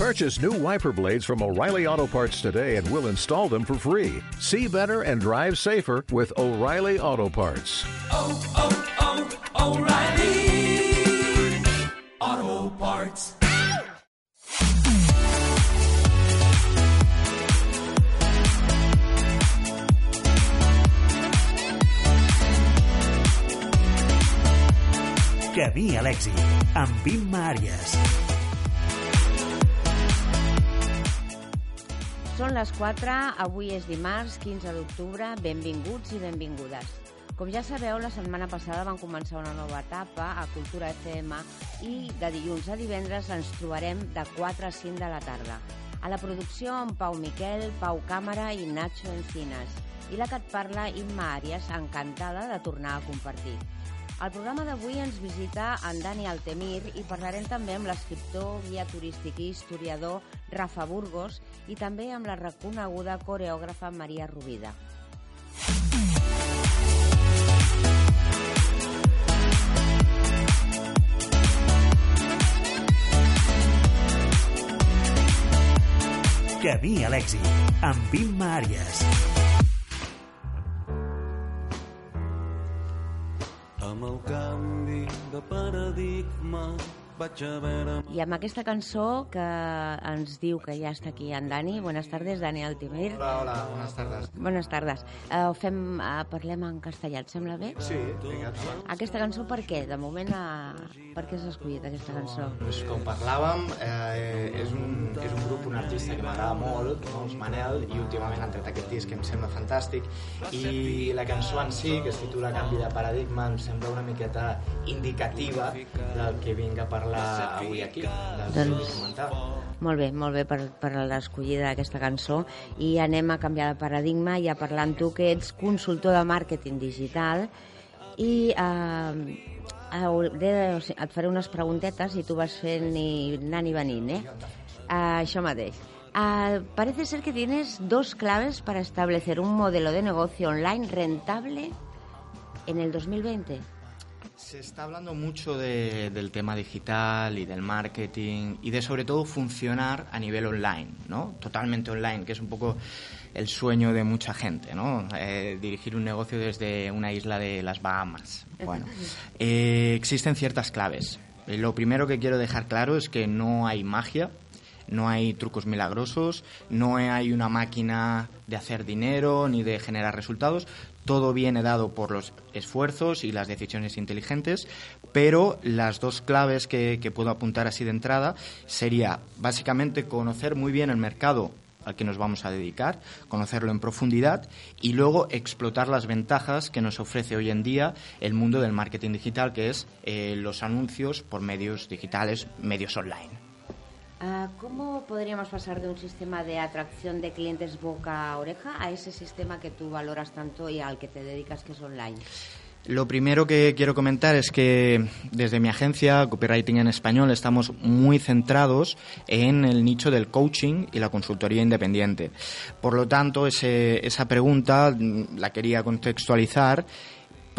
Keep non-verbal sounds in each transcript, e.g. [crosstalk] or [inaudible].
Purchase new wiper blades from O'Reilly Auto Parts today and we'll install them for free. See better and drive safer with O'Reilly Auto Parts. oh, oh, oh O'Reilly Auto Parts. Camí a l'èxit, amb Imma Àries. Són les 4, avui és dimarts, 15 d'octubre, benvinguts i benvingudes. Com ja sabeu, la setmana passada vam començar una nova etapa a Cultura FM i de dilluns a divendres ens trobarem de 4 a 5 de la tarda. A la producció amb Pau Miquel, Pau Càmera i Nacho Encinas. I la que et parla, Imma Àries, encantada de tornar a compartir. Al programa d'avui ens visita en Dani Altemir i parlarem també amb l'escriptor, guia turístic i historiador Rafa Burgos i també amb la reconeguda coreògrafa Maria Rovida. Camí a l'èxit, amb Imma Àries. Amb el canvi de paradigma. I amb aquesta cançó que ens diu que ja està aquí en Dani. Buenas tardes, Dani Altimir. Hola, hola, buenas tardes. Buenas tardes. Uh, fem, uh, parlem en castellà, et sembla bé? Sí, vinga. Aquesta cançó per què? De moment, uh, per què s'ha escollit aquesta cançó? Pues com parlàvem, eh, és, un, és un grup, un artista que m'agrada molt, no? els Manel, i últimament han tret aquest disc que em sembla fantàstic, i la cançó en si, que es titula Canvi de paradigma, em sembla una miqueta indicativa del que vinc a parlar avui aquí, Doncs-. Molt bé, molt bé per, per l'escollida d'aquesta cançó i anem a canviar de paradigma i a parlar amb tu que ets consultor de màrqueting digital i eh, hauré de- o sigui, et faré unes preguntetes i tu vas fent i anant i venint, eh? Uh, això mateix. Uh, parece ser que tienes dos claves para establecer un modelo de negocio online rentable en el 2020. Se está hablando mucho de- del tema digital y del marketing y de sobre todo funcionar a nivel online, ¿no? Totalmente online, que es un poco el sueño de mucha gente, ¿no? Eh, dirigir un negocio desde una isla de las Bahamas. Bueno, eh, existen ciertas claves. Eh, Lo primero que quiero dejar claro es que no hay magia, no hay trucos milagrosos, no hay una máquina de hacer dinero ni de generar resultados. Todo viene dado por los esfuerzos y las decisiones inteligentes, pero las dos claves que, puedo apuntar así de entrada sería básicamente conocer muy bien el mercado al que nos vamos a dedicar, conocerlo en profundidad y luego explotar las ventajas que nos ofrece hoy en día el mundo del marketing digital, que es eh, los anuncios por medios digitales, medios online. Ah, ¿Cómo podríamos pasar de un sistema de atracción de clientes boca a oreja a ese sistema que tú valoras tanto y al que te dedicas, que es online? Lo primero que quiero comentar es que desde mi agencia, Copywriting en Español, estamos muy centrados en el nicho del coaching y la consultoría independiente. Por lo tanto, ese- esa pregunta mm, la quería contextualizar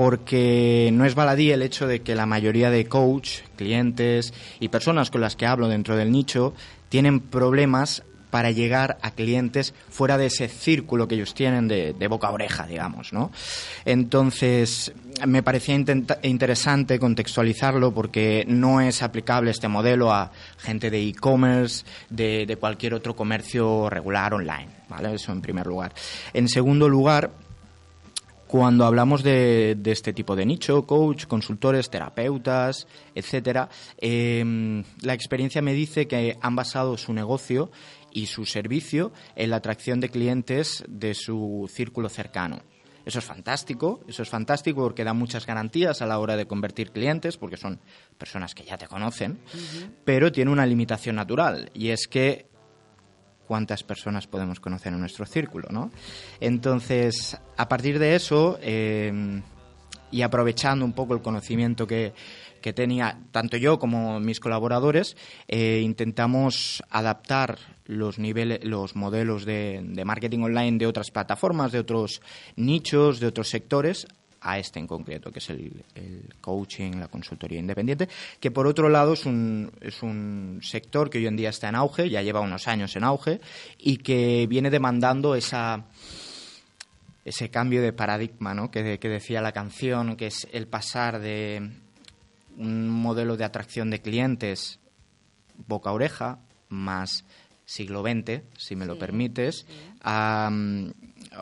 porque no es baladí el hecho de que la mayoría de coach, clientes y personas con las que hablo dentro del nicho tienen problemas para llegar a clientes fuera de ese círculo que ellos tienen de, boca a oreja, digamos, ¿no? Entonces, me parecía interesante contextualizarlo porque no es aplicable este modelo a gente de e-commerce, de, de cualquier otro comercio regular online, ¿vale? Eso en primer lugar. En segundo lugar, cuando hablamos de, de este tipo de nicho, coach, consultores, terapeutas, etcétera, eh, la experiencia me dice que han basado su negocio y su servicio en la atracción de clientes de su círculo cercano. Eso es fantástico, eso es fantástico porque da muchas garantías a la hora de convertir clientes, porque son personas que ya te conocen, pero tiene una limitación natural y es que cuántas personas podemos conocer en nuestro círculo, ¿no? Entonces, a partir de eso, eh, y aprovechando un poco el conocimiento que, que tenía tanto yo como mis colaboradores, eh, intentamos adaptar los niveles, los modelos de, de marketing online de otras plataformas, de otros nichos, de otros sectores a este en concreto, que es el, el coaching, la consultoría independiente, que por otro lado es un, es un sector que hoy en día está en auge, ya lleva unos años en auge, y que viene demandando esa ese cambio de paradigma ¿no? que, que decía la canción, que es el pasar de un modelo de atracción de clientes boca-oreja, más siglo XX, si me lo permites, a, a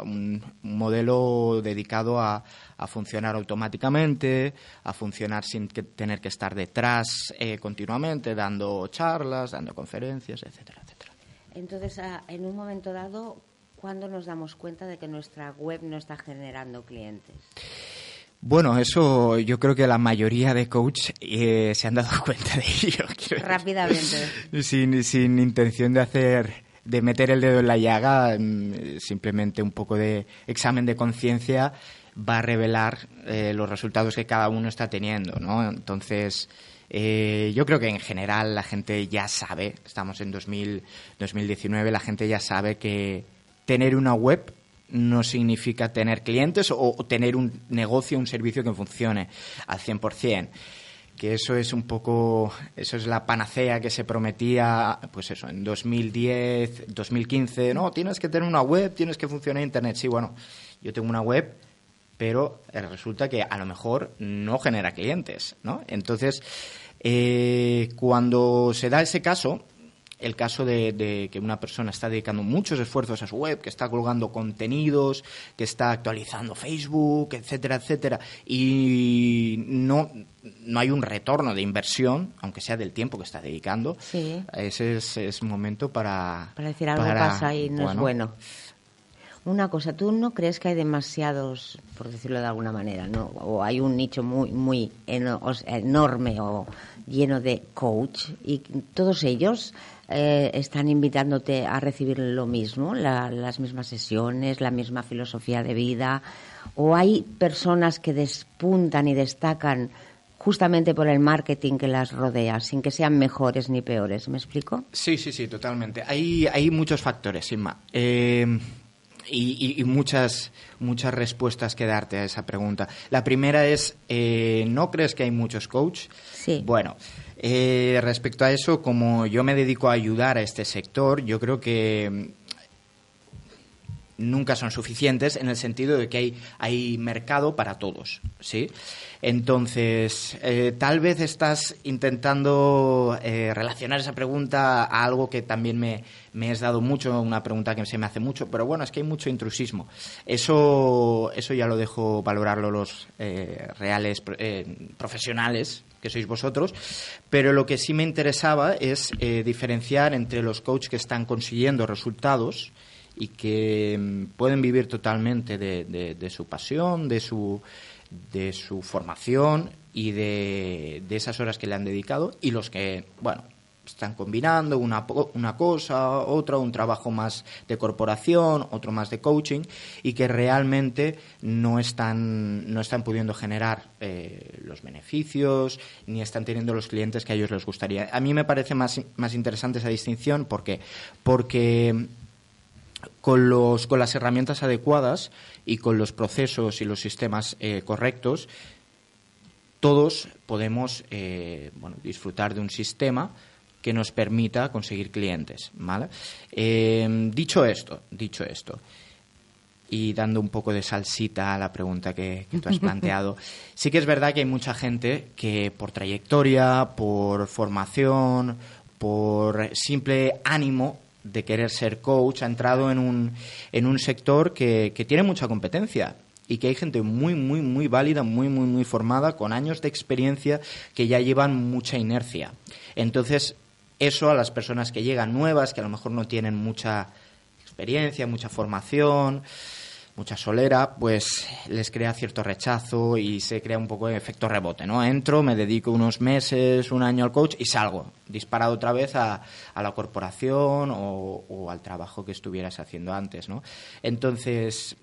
un modelo dedicado a, a funcionar automáticamente, a funcionar sin que- tener que estar detrás eh, continuamente, dando charlas, dando conferencias, etcétera, etcétera. Entonces, ah, en un momento dado, ¿cuándo nos damos cuenta de que nuestra web no está generando clientes? Bueno, eso yo creo que la mayoría de coaches eh, se han dado [laughs] cuenta de ello. Rápidamente. sin, sin intención de hacer de meter el dedo en la llaga mm, simplemente un poco de examen de conciencia va a revelar eh, los resultados que cada uno está teniendo no entonces eh, yo creo que en general la gente ya sabe estamos en 2000, 2019 la gente ya sabe que tener una web no significa tener clientes o, o tener un negocio, un servicio que funcione al 100% que eso es un poco, eso es la panacea que se prometía, pues eso, en 2010, 2015, no, tienes que tener una web, tienes que funcionar Internet. Sí, bueno, yo tengo una web, pero eh, resulta que a lo mejor no genera clientes, ¿no? Entonces, eh, cuando se da ese caso, el caso de, de que una persona está dedicando muchos esfuerzos a su web, que está colgando contenidos, que está actualizando Facebook, etcétera, etcétera, y no, no hay un retorno de inversión, aunque sea del tiempo que está dedicando, Sí. ese es, es momento para... Para decir algo para- pasa y no es bueno. Una cosa, ¿tú no crees que hay demasiados, por decirlo de alguna manera, ¿no? o hay un nicho muy, muy eno- enorme o lleno de coach y todos ellos eh, están invitándote a recibir lo mismo, la- las mismas sesiones, la misma filosofía de vida? ¿O hay personas que despuntan y destacan justamente por el marketing que las rodea, sin que sean mejores ni peores? ¿Me explico? Sí, sí, sí, totalmente. Hay, hay muchos factores, Inma. Eh, y, y- y muchas, muchas respuestas que darte a esa pregunta. La primera es, eh, ¿no crees que hay muchos coach? Sí. Bueno, eh, respecto a eso, como yo me dedico a ayudar a este sector, yo creo que nunca son suficientes en el sentido de que hay, hay mercado para todos, ¿sí? Entonces, eh, tal vez estás intentando eh, relacionar esa pregunta a algo que también me, me has dado mucho, una pregunta que se me hace mucho, pero bueno, es que hay mucho intrusismo. Eso, eso ya lo dejo valorarlo los eh, reales eh, profesionales que sois vosotros, pero lo que sí me interesaba es diferenciar entre los coaches que están consiguiendo resultados y que mm, pueden vivir totalmente de, de- su pasión, de su, de su formación y de, de esas horas que le han dedicado y los que, bueno, están combinando una, una cosa, otra, un trabajo más de corporación, otro más de coaching y que realmente no están, no están pudiendo generar eh, los beneficios ni están teniendo los clientes que a ellos les gustaría. A mí me parece más, más interesante esa distinción porque, porque con, los, con las herramientas adecuadas y con los procesos y los sistemas eh, correctos, todos podemos eh, bueno, disfrutar de un sistema que nos permita conseguir clientes. ¿vale? Eh, dicho esto, dicho esto, y dando un poco de salsita a la pregunta que, que tú has [laughs] planteado, sí que es verdad que hay mucha gente que por trayectoria, por formación, por simple ánimo de querer ser coach, ha entrado en un, en un sector que, que tiene mucha competencia y que hay gente muy, muy, muy válida, muy, muy, muy formada, con años de experiencia que ya llevan mucha inercia. Entonces, eso a las personas que llegan nuevas, que a lo mejor no tienen mucha experiencia, mucha formación, mucha solera, pues les crea cierto rechazo y se crea un poco de efecto rebote, ¿no? Entro, me dedico unos meses, un año al coach y salgo, disparado otra vez a, la corporación o, o al trabajo que estuvieras haciendo antes, ¿no? Entonces,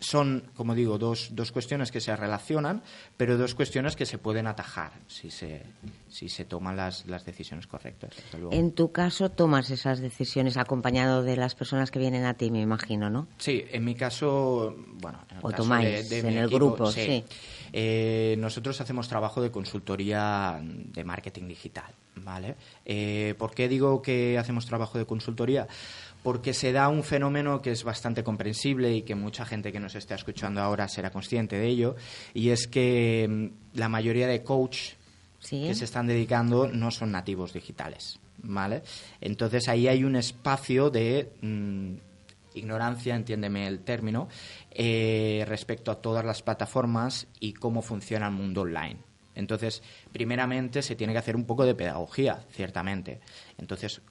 son, como digo, dos, dos cuestiones que se relacionan, pero dos cuestiones que se pueden atajar si se, si se toman las, las decisiones correctas. En tu caso, tomas esas decisiones acompañado de las personas que vienen a ti, me imagino, ¿no? Sí, en mi caso, bueno, en el O caso tomáis de, de en mi el equipo, grupo, sí. Eh, nosotros hacemos trabajo de consultoría de marketing digital, ¿vale? Eh, ¿Por qué digo que hacemos trabajo de consultoría? Porque se da un fenómeno que es bastante comprensible y que mucha gente que nos está escuchando ahora será consciente de ello, y es que mm, la mayoría de coach Sí. que se están dedicando no son nativos digitales, ¿vale? Entonces ahí hay un espacio de mm, ignorancia, entiéndeme el término, eh, respecto a todas las plataformas y cómo funciona el mundo online. Entonces, primeramente se tiene que hacer un poco de pedagogía, ciertamente. Entonces,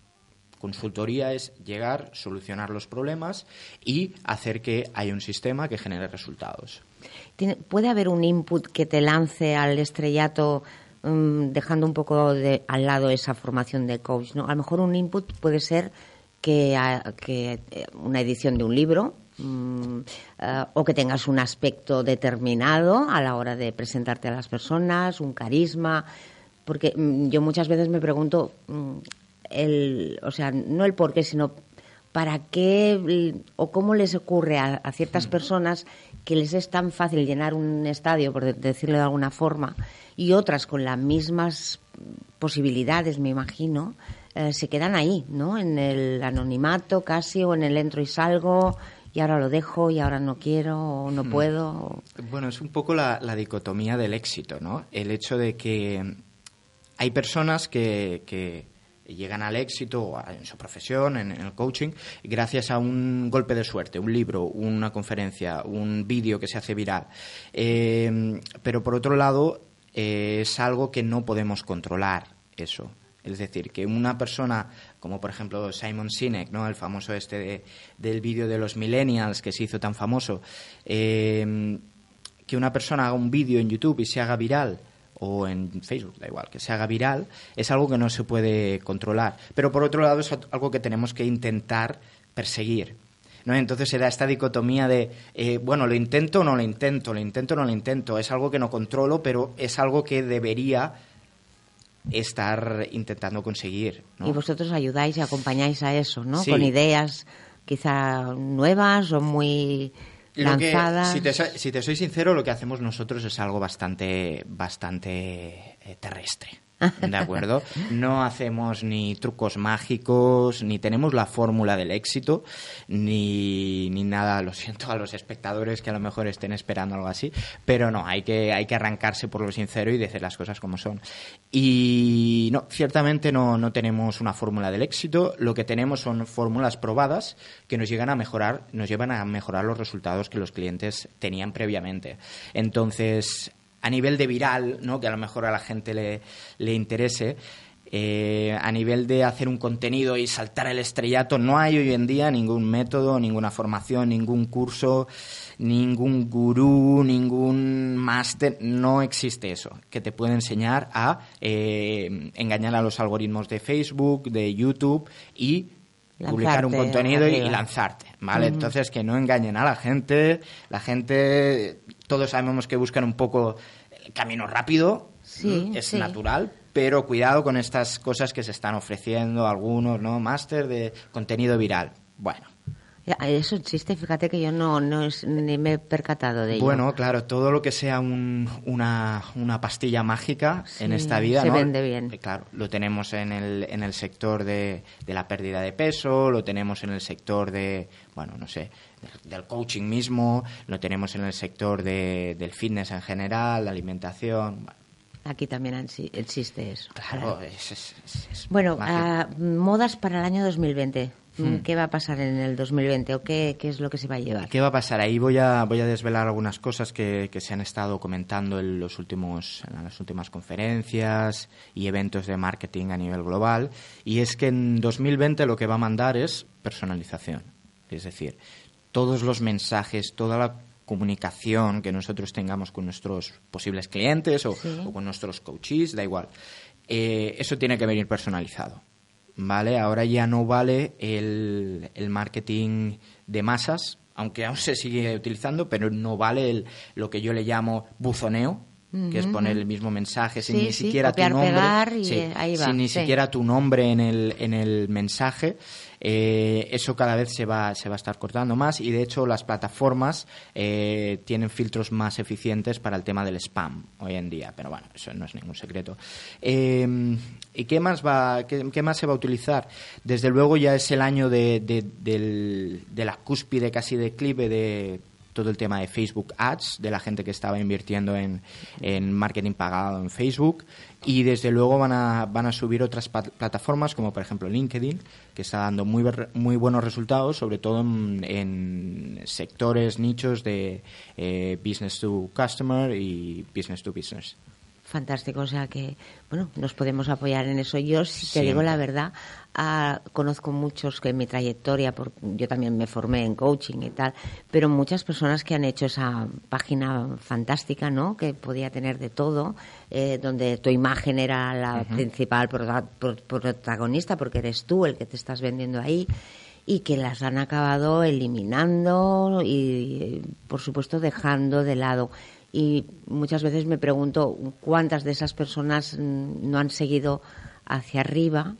consultoría es llegar, solucionar los problemas y hacer que haya un sistema que genere resultados. ¿Puede haber un input que te lance al estrellato mm, dejando un poco de, al lado esa formación de coach? ¿no? A lo mejor un input puede ser que, eh, una edición de un libro mm, eh, o que tengas un aspecto determinado a la hora de presentarte a las personas, un carisma. Porque mm, yo muchas veces me pregunto, el, o sea, no el por qué, sino para qué o cómo les ocurre a, a ciertas personas que les es tan fácil llenar un estadio, por de- decirlo de alguna forma, y otras con las mismas posibilidades, me imagino, eh, se quedan ahí, ¿no? En el anonimato casi, o en el entro y salgo, y ahora lo dejo, y ahora no quiero, o no puedo. o- Bueno, es un poco la, la dicotomía del éxito, ¿no? El hecho de que hay personas que, que llegan al éxito en su profesión, en, el coaching, gracias a un golpe de suerte, un libro, una conferencia, un vídeo que se hace viral. Eh, pero por otro lado, eh, es algo que no podemos controlar, eso. Es decir, que una persona, como por ejemplo Simon Sinek, ¿no? el famoso este de- del vídeo de los millennials que se hizo tan famoso, eh, que una persona haga un vídeo en YouTube y se haga viral, o en Facebook, da igual, que se haga viral, es algo que no se puede controlar. Pero por otro lado es algo que tenemos que intentar perseguir. ¿no? Entonces se da esta dicotomía de, eh, bueno, lo intento o no lo intento, lo intento o no lo intento. Es algo que no controlo, pero es algo que debería estar intentando conseguir. ¿no? Y vosotros ayudáis y acompañáis a eso, ¿no? Sí. Con ideas quizá nuevas o muy Que, si, te, si te soy sincero, lo que hacemos nosotros es algo bastante, bastante eh, terrestre. ¿De acuerdo? No hacemos ni trucos mágicos, ni tenemos la fórmula del éxito, ni, ni nada. Lo siento a los espectadores que a lo mejor estén esperando algo así, pero no, hay que, hay que arrancarse por lo sincero y decir las cosas como son. Y no, ciertamente no, no tenemos una fórmula del éxito, lo que tenemos son fórmulas probadas que nos llegan a mejorar, nos llevan a mejorar los resultados que los clientes tenían previamente. Entonces, a nivel de viral, ¿no? que a lo mejor a la gente le, le interese, eh, a nivel de hacer un contenido y saltar el estrellato, no hay hoy en día ningún método, ninguna formación, ningún curso, ningún gurú, ningún máster, no existe eso, que te puede enseñar a eh, engañar a los algoritmos de Facebook, de YouTube y publicar un contenido y, lanzarte, ¿vale? Entonces que no engañen a la gente, la gente, todos sabemos que buscan un poco el camino rápido, Sí, es sí. natural, pero cuidado con estas cosas que se están ofreciendo algunos, ¿no? Máster de contenido viral. Bueno, Eso existe, fíjate que yo no, no es- ni me he percatado de ello. Bueno, claro, todo lo que sea un- una, una pastilla mágica en Sí, esta vida, se ¿no? vende bien. Eh, Claro, lo tenemos en el, en el sector de, de la pérdida de peso, lo tenemos en el sector de, bueno, no sé, de- del coaching mismo, lo tenemos en el sector de, del fitness en general, la alimentación. Bueno, Aquí también existe eso. claro, es, es- es- Bueno, ah, modas para el año 2020. Hmm. ¿Qué va a pasar en el 2020 o qué, qué es lo que se va a llevar? ¿Qué va a pasar? Ahí voy a, voy a desvelar algunas cosas que, que se han estado comentando en, los últimos, en las últimas conferencias y eventos de marketing a nivel global. Y es que en 2020 lo que va a mandar es personalización. Es decir, todos los mensajes, toda la comunicación que nosotros tengamos con nuestros posibles clientes o, Sí. o con nuestros coaches, da igual. Eh, eso tiene que venir personalizado. ¿Vale? Ahora ya no vale el, el marketing de masas, aunque aún se sigue utilizando, pero no vale el- lo que yo le llamo buzoneo, que es poner el mismo mensaje sin Sí, ni sí, siquiera copiar, tu nombre, sí, sin ni siquiera tu nombre en el, en el mensaje. Eh, eso cada vez se va, se va a estar cortando más y de hecho las plataformas eh, tienen filtros más eficientes para el tema del spam hoy en día, pero bueno, eso no es ningún secreto. Eh, ¿Y qué más, va, qué, más se va a utilizar? Desde luego ya es el año de, de, del- de la cúspide casi declive de todo el tema de Facebook Ads, de la gente que estaba invirtiendo en, en marketing pagado en Facebook. Y desde luego van a, van a subir otras plataformas, como por ejemplo LinkedIn, que está dando muy, muy buenos resultados, sobre todo en, en sectores, nichos de eh, business to customer y business to business. Fantástico, o sea que, bueno, nos podemos apoyar en eso. Yo, si te Siempre. digo la verdad, ah, conozco muchos que en mi trayectoria, por- yo también me formé en coaching y tal, pero muchas personas que han hecho esa página fantástica, ¿no? Que podía tener de todo, eh, donde tu imagen era la principal prota- pro- protagonista, porque eres tú el que te estás vendiendo ahí y que las han acabado eliminando y, por supuesto, dejando de lado. Y muchas veces me pregunto cuántas de esas personas mm, no han seguido hacia arriba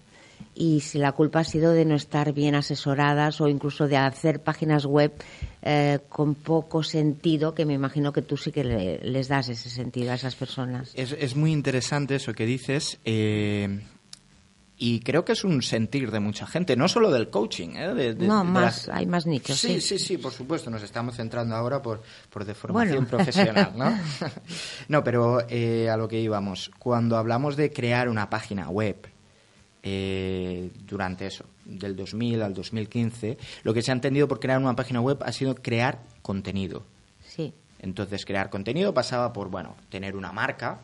y si la culpa ha sido de no estar bien asesoradas o incluso de hacer páginas web eh, con poco sentido, que me imagino que tú sí que le- les das ese sentido a esas personas. Es, es muy interesante eso que dices. eh, y creo que es un sentir de mucha gente, no solo del coaching. ¿eh? de- de- No, de más, las- hay más nichos. Sí, sí. sí, sí, por supuesto. Nos estamos centrando ahora por, por de formación Bueno. profesional, ¿no? [laughs] no, pero eh, a lo que íbamos. Cuando hablamos de crear una página web eh, durante eso, del 2000 al 2015, lo que se ha entendido por crear una página web ha sido crear contenido. Sí. Entonces, crear contenido pasaba por, bueno, tener una marca,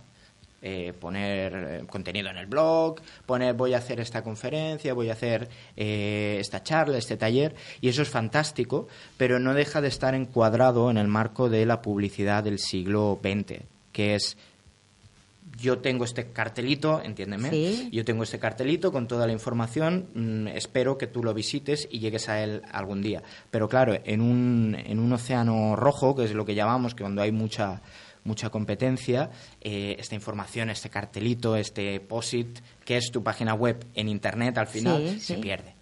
eh, poner eh, contenido en el blog, poner voy a hacer esta conferencia, voy a hacer eh, esta charla, este taller, y eso es fantástico, pero no deja de estar encuadrado en el marco de la publicidad del siglo XX, que es yo tengo este cartelito, entiéndeme, Sí. yo tengo este cartelito con toda la información, mm, espero que tú lo visites y llegues a él algún día. Pero claro, en un, en un océano rojo, que es lo que llamamos, que cuando hay mucha mucha competencia, eh, esta información, este cartelito, este POSIT, que es tu página web en Internet, al final Sí, se sí. pierde.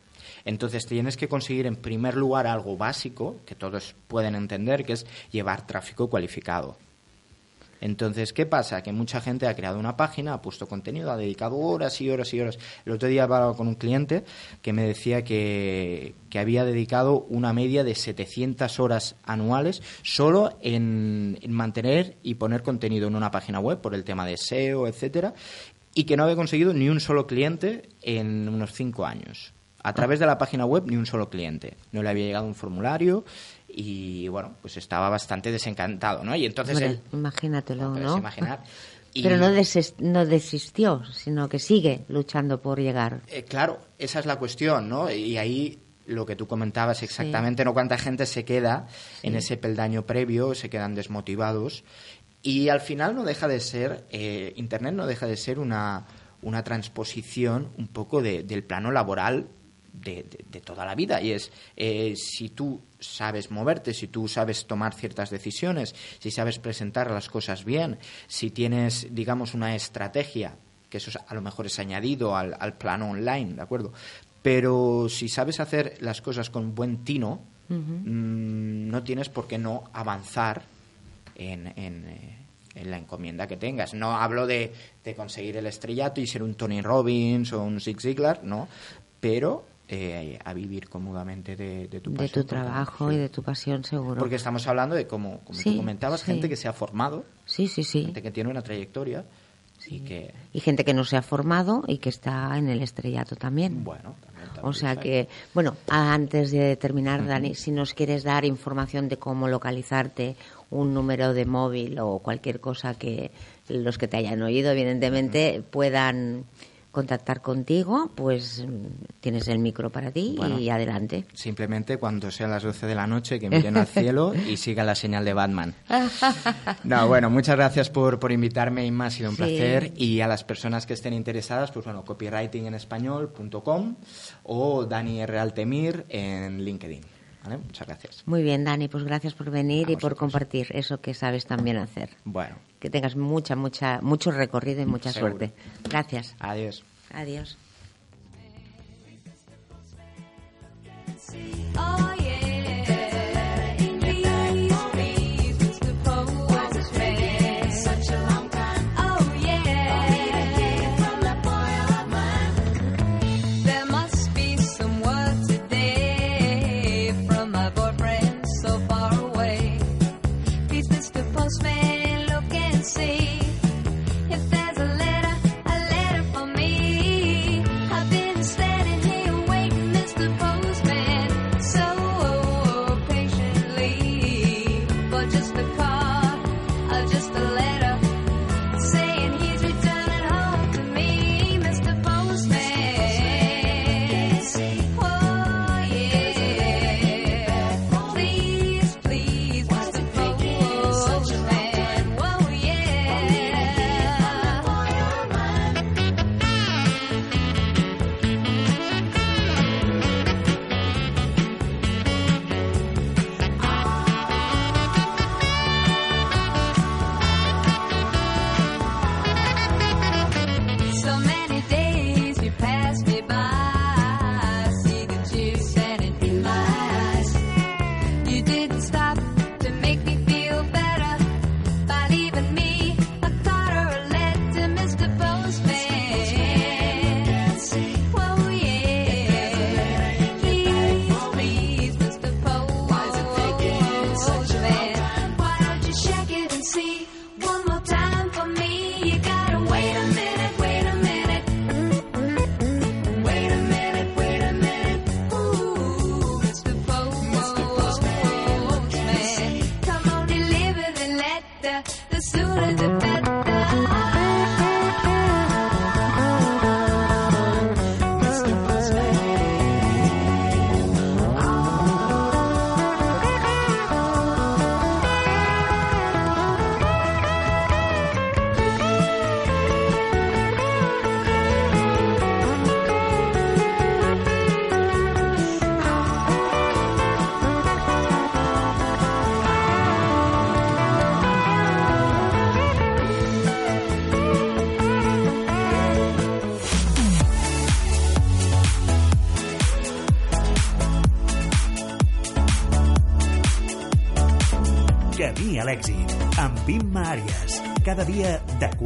Entonces tienes que conseguir en primer lugar algo básico, que todos pueden entender, que es llevar tráfico cualificado. Entonces, ¿qué pasa? Que mucha gente ha creado una página, ha puesto contenido, ha dedicado horas y horas y horas. El otro día hablaba con un cliente que me decía que, que había dedicado una media de 700 horas anuales solo en, en mantener y poner contenido en una página web por el tema de SEO, etcétera, y que no había conseguido ni un solo cliente en unos cinco años. A través de la página web, ni un solo cliente. No le había llegado un formulario y, bueno, pues estaba bastante desencantado, ¿no? Y entonces Hombre, él... imagínatelo, ¿no? imaginar. [laughs] Y- Pero no, no desistió, sino que sigue luchando por llegar. Eh, claro, esa es la cuestión, ¿no? Y ahí lo que tú comentabas exactamente, ¿no? Cuánta gente se queda en ese peldaño previo, se quedan desmotivados. Y al final no deja de ser, eh, Internet no deja de ser una, una transposición un poco de- del plano laboral de, de- de toda la vida. Y es, eh, si tú sabes moverte, si tú sabes tomar ciertas decisiones, si sabes presentar las cosas bien, si tienes, digamos, una estrategia, que eso es- a lo mejor es añadido al, al plano online, ¿de acuerdo? Pero si sabes hacer las cosas con buen tino, mm, no tienes por qué no avanzar en, en, eh, en la encomienda que tengas. No hablo de, de conseguir el estrellato y ser un Tony Robbins o un Zig Ziglar, no, pero eh, a vivir cómodamente de, de tu De pasión, tu trabajo sí. y de tu pasión, seguro. Porque estamos hablando de, como, como Sí, tú comentabas, gente que se ha formado, Sí, sí, sí. gente que tiene una trayectoria y que, Y gente que no se ha formado y que está en el estrellato también. bueno, también, también O sea que, bueno, antes de terminar, Dani, si nos quieres dar información de cómo localizarte, un número de móvil o cualquier cosa que los que te hayan oído, evidentemente, puedan contactar contigo, pues tienes el micro para ti Bueno. y adelante. Simplemente cuando sean las 12 de la noche que miren al cielo [laughs] y sigan la señal de Batman. [laughs] No, bueno, muchas gracias por, por invitarme, Inma, ha sido un Sí. placer. Y a las personas que estén interesadas, pues bueno, copywritingenespañol.com o Dani R. Altemir en LinkedIn. Muchas gracias. Muy bien, Dani, pues gracias por venir y por compartir eso que sabes también hacer. Bueno. Que tengas mucha, mucha, mucho recorrido y mucha suerte. Gracias. Adiós. Adiós.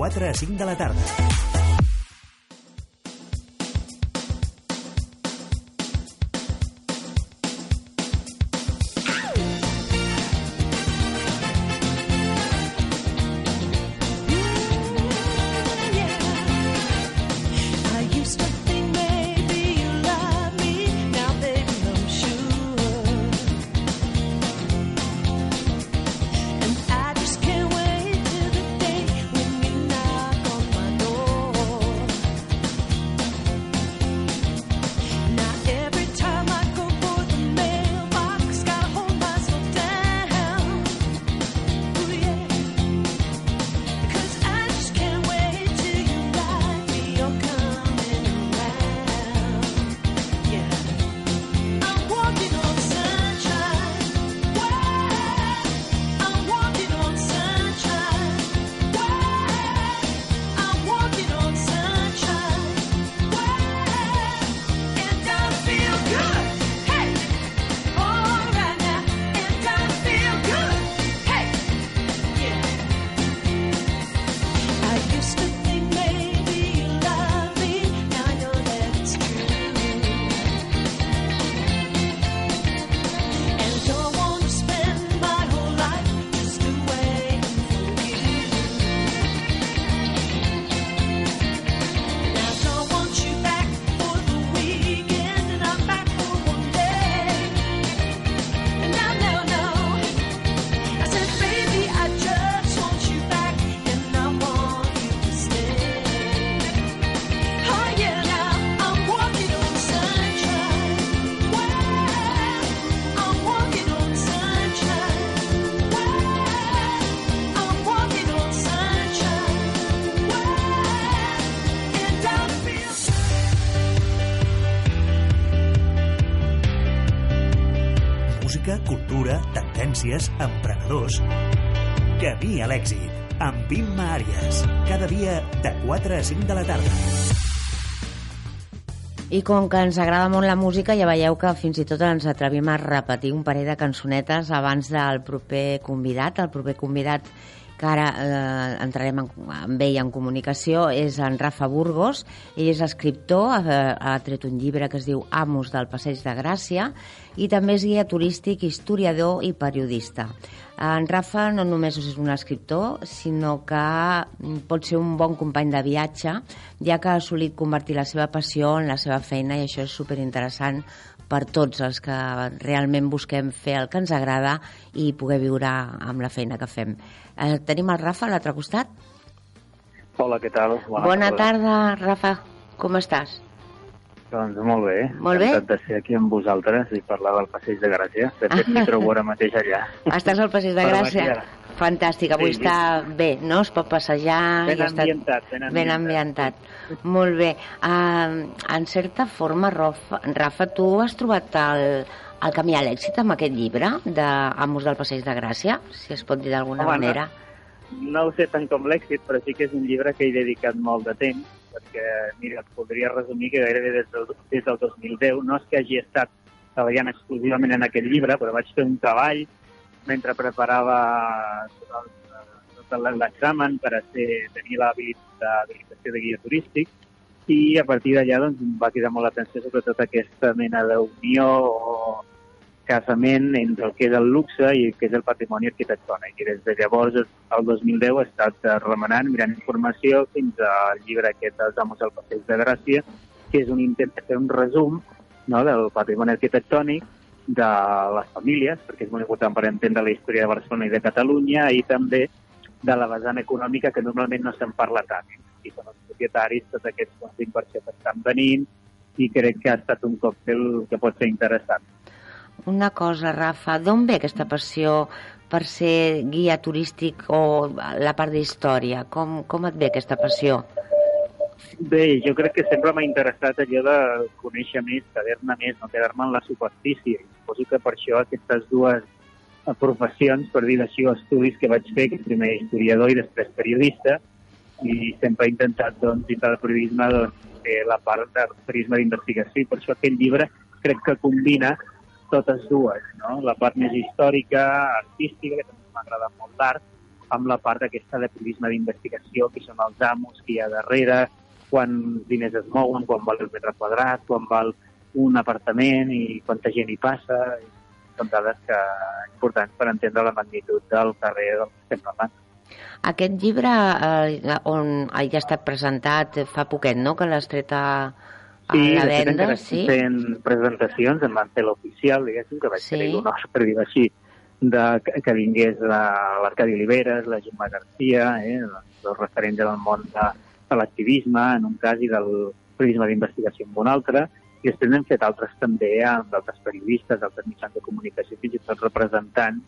4 a 5 de la tarda. Tendències, emprenedors... Camí a l'èxit, amb Imma Àries. Cada dia de 4 a 5 de la tarda. I com que ens agrada molt la música, ja veieu que fins i tot ens atrevim a repetir un parell de cançonetes abans del proper convidat. El proper convidat que ara eh, entrarem en, amb ell en comunicació és en Rafa Burgos. Ell és escriptor, ha, ha tret un llibre que es diu Amos del Passeig de Gràcia i també és guia turístic, historiador i periodista. En Rafa no només és un escriptor, sinó que pot ser un bon company de viatge, ja que ha assolit convertir la seva passió en la seva feina i això és superinteressant per tots els que realment busquem fer el que ens agrada i poder viure amb la feina que fem. Eh, tenim el Rafa a l'altre costat. Hola, què tal? Bona tarda, Rafa. Com estàs? Doncs molt bé. Molt bé. Encantat de ser aquí amb vosaltres i parlar del Passeig de Gràcia. De fet, m'hi trobo ara mateix allà. [laughs] Estàs al Passeig de Gràcia? Fantàstic, avui Sí, sí. està bé, no? Es pot passejar... Ben i ambientat, ben Ben ambientat. ambientat. Molt bé. Uh, en certa forma, Rafa, Rafa, tu has trobat el, el camí a l'èxit amb aquest llibre d'Amos del Passeig de Gràcia, si es pot dir d'alguna Home, no. manera? No ho sé tant com l'èxit, però sí que és un llibre que he dedicat molt de temps, perquè, mira, et podria resumir que gairebé des del, des del 2010, no és que hagi estat treballant exclusivament en aquest llibre, però vaig fer un treball mentre preparava tot l'examen per a ser, tenir l'habilit- l'habilitació de guia turístic i a partir d'allà doncs, em va cridar molt l'atenció sobretot aquesta mena d'unió o casament entre el que és el luxe i el que és el patrimoni arquitectònic. I des de llavors, el 2010, he estat eh, remenant, mirant informació fins al llibre aquest, Els amos del Passeig de Gràcia, que és un intent de fer un resum no, del patrimoni arquitectònic de les famílies, perquè és molt important per entendre la història de Barcelona i de Catalunya, i també de la vessant econòmica, que normalment no se'n parla tant. I els propietaris, tots aquests fons d'inversió que estan venint, i crec que ha estat un còctel que pot ser interessant. Una cosa, Rafa, d'on ve aquesta passió per ser guia turístic o la part d'història? Com, com et ve aquesta passió? Bé, jo crec que sempre m'ha interessat allò de conèixer més, saber-ne més, no quedar-me en la superfície. I suposo que per això aquestes dues professions, per dir així, estudis que vaig fer, que primer historiador i després periodista, i sempre he intentat, doncs, dintre del periodisme, doncs, fer la part del periodisme d'investigació, i per això aquest llibre crec que combina totes dues, no? La part més històrica, artística, que també m'agrada molt l'art, amb la part aquesta de periodisme d'investigació, que són els amos que hi ha darrere, quan diners es mouen, quan val el metre quadrat, quan val un apartament i quanta gent hi passa. Són dades que importants per entendre la magnitud del carrer del que estem parlant. Aquest llibre, eh, on ja ha estat presentat fa poquet, no?, que l'has tret a, a Sí, la venda, sí? fent presentacions, em van fer l'oficial, diguéssim, que vaig Sí. tenir l'honor, per dir-ho així, de, que, que vingués la- l'Arcadi Oliveres, la Gemma Garcia, eh, els referents del món de, de l'activisme, en un cas, i del periodisme d'investigació en un altre, i després n'hem fet altres també amb d'altres periodistes, d'altres mitjans de comunicació, fins i tot representants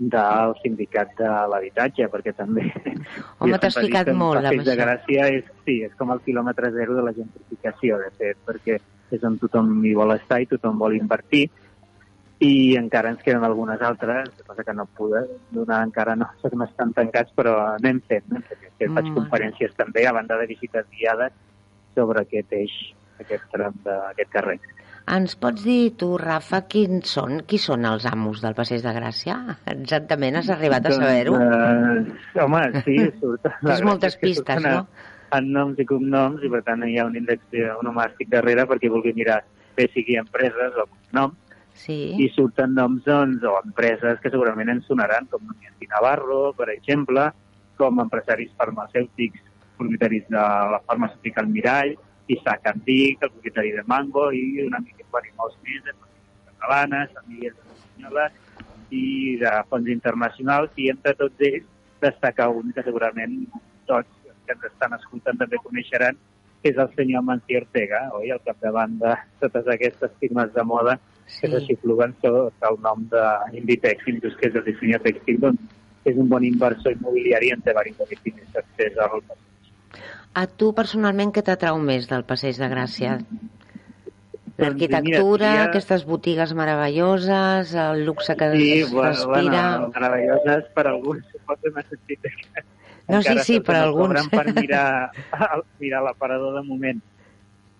del sindicat de l'habitatge, perquè també... Home, [laughs] t'has ficat molt amb Passeig de això. Gràcia és, sí, és com el quilòmetre zero de la gentrificació, de fet, perquè és on tothom hi vol estar i tothom vol invertir, i encara ens queden algunes altres, el que no pude donar encara no, [laughs] som estan tancats, però anem fent, anem fent. Fet, faig conferències també, a banda de visites guiades, sobre aquest eix, aquest tram d'aquest carrer. Ens pots dir tu, Rafa, quins són, qui són els amos del Passeig de Gràcia? Exactament, has arribat a saber-ho? Doncs, eh, home, sí, [laughs] surt. la Tens moltes pistes, surten a- no? En noms i cognoms, i per tant hi ha un índex onomàstic darrere perquè vulgui mirar bé sigui empreses o cognoms, Sí. i surten noms doncs, o empreses que segurament ens sonaran, com Núñez i Navarro, per exemple, com empresaris farmacèutics, propietaris de la farmacèutica El Mirall, Isaac Antic, el propietari de Mango, i una mica bueno, i molts més de catalanes, famílies espanyoles i de fons internacionals, i entre tots ells destaca un que segurament tots que ens estan escoltant també coneixeran, que és el senyor Mancí Ortega, oi? al capdavant de totes aquestes firmes de moda que Sí. se xifluguen sota el nom d'Inditex, que és el disseny tèxtil, doncs és un bon inversor immobiliari en té diversos edificis d'accés al A tu personalment què t'atrau més del Passeig de Gràcia? L'arquitectura, mira, aquestes botigues meravelloses, el luxe que Sí, es bueno, respira... bueno, meravelloses per alguns, suposo necessita que No, sí, encara sí, per alguns. per mirar, mirar l'aparador de moment.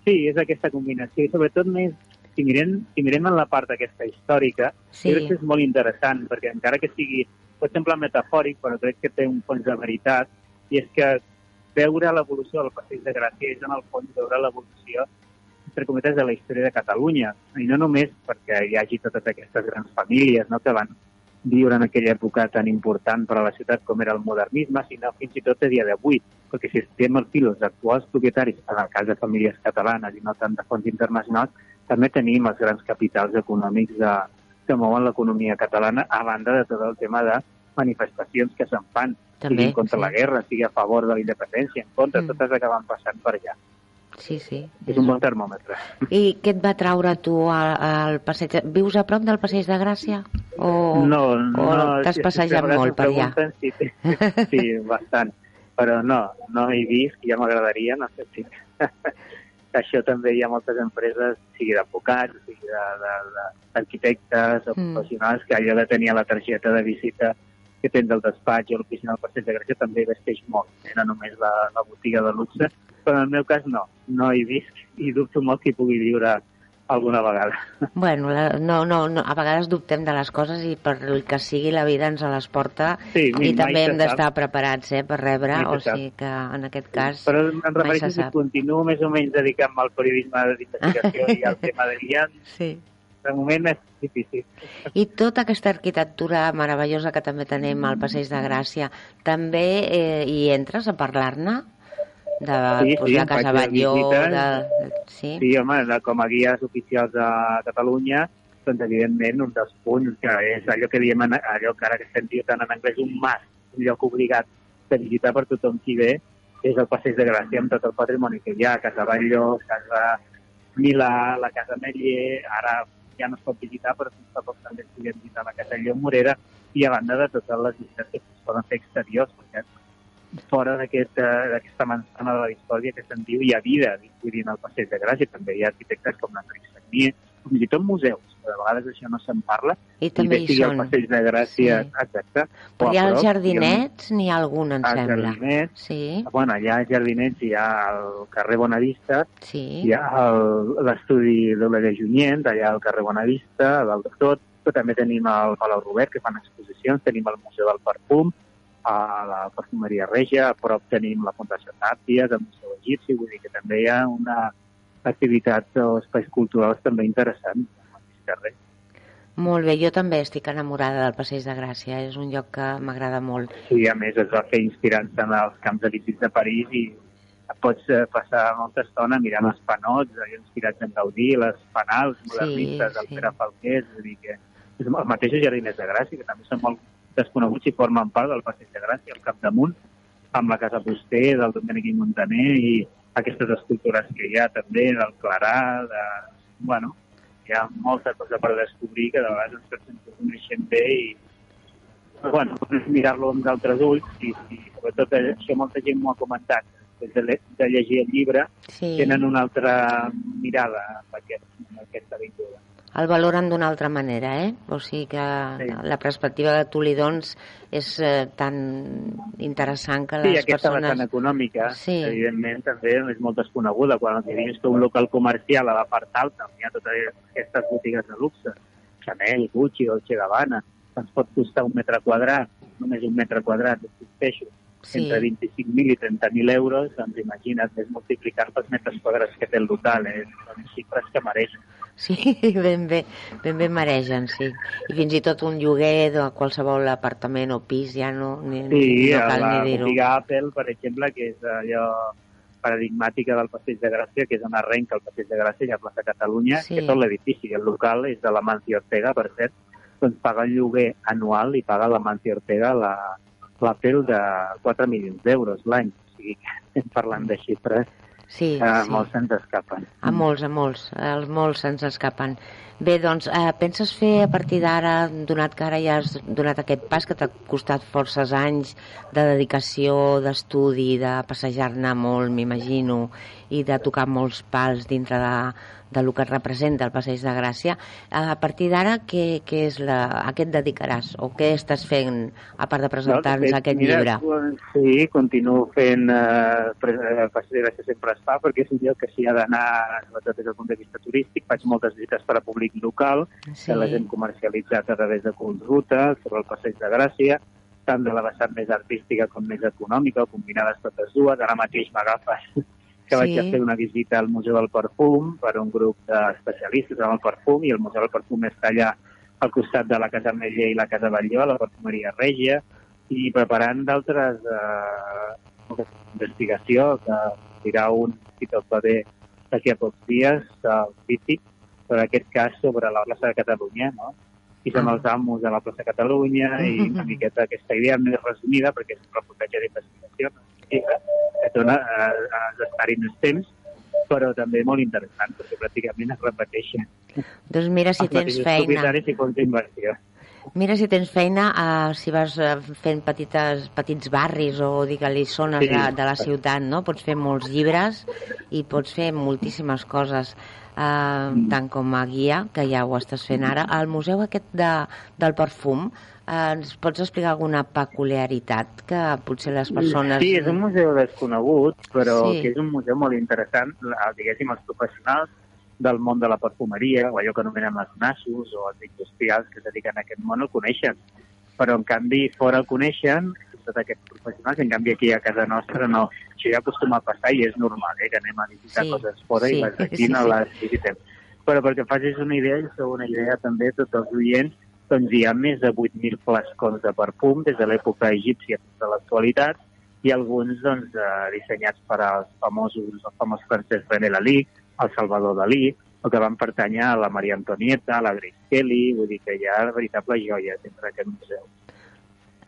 Sí, és aquesta combinació, i sobretot més, si mirem, si mirem en la part aquesta històrica, Sí. crec que és molt interessant, perquè encara que sigui, pot semblar metafòric, però crec que té un fons de veritat, i és que veure l'evolució del Passeig de Gràcia és en el fons veure l'evolució entre cometes, de la història de Catalunya. I no només perquè hi hagi totes aquestes grans famílies no, que van viure en aquella època tan important per a la ciutat com era el modernisme, sinó fins i tot a dia d'avui. Perquè si estem fil dels actuals propietaris, en el cas de famílies catalanes i no tant de fons internacionals, també tenim els grans capitals econòmics de, que mouen l'economia catalana, a banda de tot el tema de manifestacions que se'n fan, També, sigui contra sí. la guerra, sigui a favor de la independència, en contra, Mm. totes acaben passant per allà. Sí, sí. És un bon termòmetre. I què et va traure tu al, al passeig? Vius a prop del passeig de Gràcia? O, no, o no. t'has si- si passejat vegades molt per allà? Si, sí, bastant. Però no, no he vist, ja m'agradaria, no sé si... [laughs] Això també hi ha moltes empreses, sigui d'advocats, sigui d'arquitectes o Mm. professionals, que allò de tenir la targeta de visita que tens al despatx o a l'oficina del Passeig de Gràcia també vesteix molt, eh? no només la, la botiga de luxe, però en el meu cas no, no he vist i dubto molt que hi pugui viure alguna vegada. [laughs] Bueno, la, no, no, no, a vegades dubtem de les coses i per el que sigui la vida ens les porta Sí, i també hem d'estar preparats eh, per rebre, o sigui que en aquest cas Però em refereixo que sap. continuo més o menys dedicant-me al periodisme d'investigació i al [laughs] tema de guiant. Sí. De moment és difícil. I tota aquesta arquitectura meravellosa que també tenim al Passeig de Gràcia, també eh, hi entres a parlar-ne? De, Sí, doncs, sí, de Casa Batlló, de... Sí? Sí, home, de, com a guies oficials de Catalunya, doncs evidentment un dels punts que és allò que diem, allò que ara que estem dient tant en anglès, un mas, un lloc obligat de visitar per tothom qui ve, és el Passeig de Gràcia amb tot el patrimoni que hi ha, Casa Batlló, Casa Milà, la Casa Meller, ara ja no es pot visitar, però fins fa poc també es podia visitar la Casa Lleó Morera, i a banda de totes les visites que es poden fer exteriors, perquè fora eh, d'aquesta manzana de la discòrdia que se'n diu hi ha vida, vull dir, en el Passeig de Gràcia també hi ha arquitectes com l'Enric Sagnier, fins i tot museus, de vegades això no se'n parla, I també bé hi són. Passeig de Gràcia, Sí. exacte. Però hi ha els jardinets, n'hi ha algun, em als sembla. jardinets, Sí, bueno, allà als jardinets hi ha el carrer Bonavista, sí. hi ha l'estudi d'Oleguer Junyent, allà al carrer Bonavista, a dalt de tot, però també tenim el Palau Robert, que fan exposicions, tenim el Museu del Perfum, a la Perfumeria Regia, a prop tenim la Fundació Tàpies, el Museu Egipci, vull dir que també hi ha una activitat o espais culturals també interessants carrer. Molt bé, jo també estic enamorada del Passeig de Gràcia, és un lloc que m'agrada molt. Sí, a més es va fer inspirant-se en els camps elíptics de París i pots eh, passar molta estona mirant els panots, allò inspirats en Gaudí, les fanals modernistes del sí. Pere Falqués, és a dir que és els mateixos jardiners de Gràcia, que també són molt desconeguts i formen part del Passeig de Gràcia, al capdamunt, amb la Casa Fuster, del Domènec i Montaner, i aquestes escultures que hi ha també, del Clarà, de... Bueno, hi ha molta cosa per descobrir que de vegades ens pensem que coneixem bé i, però, bueno, mirar-lo amb d'altres ulls i, i sobretot eh, això molta gent m'ho ha comentat des de, de llegir el llibre Sí, tenen una altra mirada amb, aquest, amb aquesta avinguda. El valoren d'una altra manera, eh? O sigui que Sí. la perspectiva que tu li dones és eh, tan interessant que Sí, les aquesta persones... vessant econòmica, Sí. evidentment, també és molt desconeguda. Quan els dius que un local comercial a la part alta, on hi ha totes aquestes botigues de luxe, Chanel, Gucci, Dolce Gabbana, ens pot costar un metre quadrat, només un metre quadrat, insisteixo, Sí. entre 25.000 i 30.000 euros, doncs imagina't, és multiplicar pels metres quadrats que té el local, eh? són xifres que mereix. Sí, [laughs] ben bé, ben bé mereixen, sí. I fins i tot un lloguer de qualsevol apartament o pis ja no, ni, Sí, no cal la ni dir-ho. botiga Apple, per exemple, que és allò paradigmàtica del Passeig de Gràcia, que és on arrenca el Passeig de Gràcia i a Plaça Catalunya, Sí. que tot l'edifici, el local és de la Manci Ortega, per cert, doncs paga el lloguer anual i paga la Manci Ortega la, l'Apple de 4 milions d'euros l'any. O sigui [laughs] estem parlant de xifres Sí, que sí. molts se'ns escapen. A molts, a molts, els molts se'ns escapen. Bé, doncs, eh, penses fer a partir d'ara, donat que ara ja has donat aquest pas que t'ha costat forces anys de dedicació, d'estudi, de passejar-ne molt, m'imagino, i de tocar molts pals dintre de, de lo que representa el Passeig de Gràcia. A partir d'ara, què, què és la, a què et dedicaràs? O què estàs fent, a part de presentar-nos fet, aquest mira, llibre? Sí, continuo fent... Eh, pre- eh, Passeig de Gràcia sempre es fa, perquè és un lloc que s'hi ha d'anar, sobretot des del punt de vista turístic. Faig moltes visites per a públic local, Sí. que les hem comercialitzat a través de Ruta, sobre el Passeig de Gràcia, tant de la vessant més artística com més econòmica, o combinades totes dues. Ara mateix m'agafes que vaig Sí. a fer una visita al Museu del Perfum per un grup d'especialistes en el perfum, i el Museu del Perfum està allà al costat de la Casa Meller i la Casa Batlló, la perfumeria Règia, i preparant d'altres eh, investigació, que dirà un, tot va bé, d'aquí a pocs dies, el físic, però en aquest cas sobre la plaça de Catalunya, no? I són Ah. els amos de la plaça de Catalunya i una [laughs] miqueta aquesta idea més resumida, perquè és un reportatge d'investigació, que et dona eh, a d'estar-hi més temps, però també molt interessant, perquè pràcticament es repeteixen Doncs mira si tens feina. i. Mira si tens feina, eh, si vas eh, fent petites, petits barris o, digue-li, zones Sí. de, de la ciutat, no? Pots fer molts llibres i pots fer moltíssimes coses, eh, Mm. tant com a guia, que ja ho estàs fent ara. Al museu aquest de, del perfum, ens pots explicar alguna peculiaritat que potser les persones... Sí, és un museu desconegut, però Sí. que és un museu molt interessant, diguéssim, els professionals del món de la perfumeria, o allò que anomenen els nassos, o els industrials que es dediquen a aquest món, el coneixen. Però, en canvi, fora el coneixen, tots aquests professionals, en canvi, aquí a casa nostra no. Això ja acostuma a passar i és normal, eh, que anem a visitar Sí, coses fora sí, i les d'aquí sí, no sí. les visitem. Però perquè facis una idea, i sou una idea també tots els oients, doncs hi ha més de 8.000 flascons de perfum des de l'època egípcia fins a l'actualitat i alguns doncs, eh, dissenyats per als famosos, el famós Francesc René Lalí, el Salvador Dalí, o que van pertànyer a la Maria Antonieta, a la Grace Kelly, vull dir que hi ha veritables joies dintre d'aquest museu.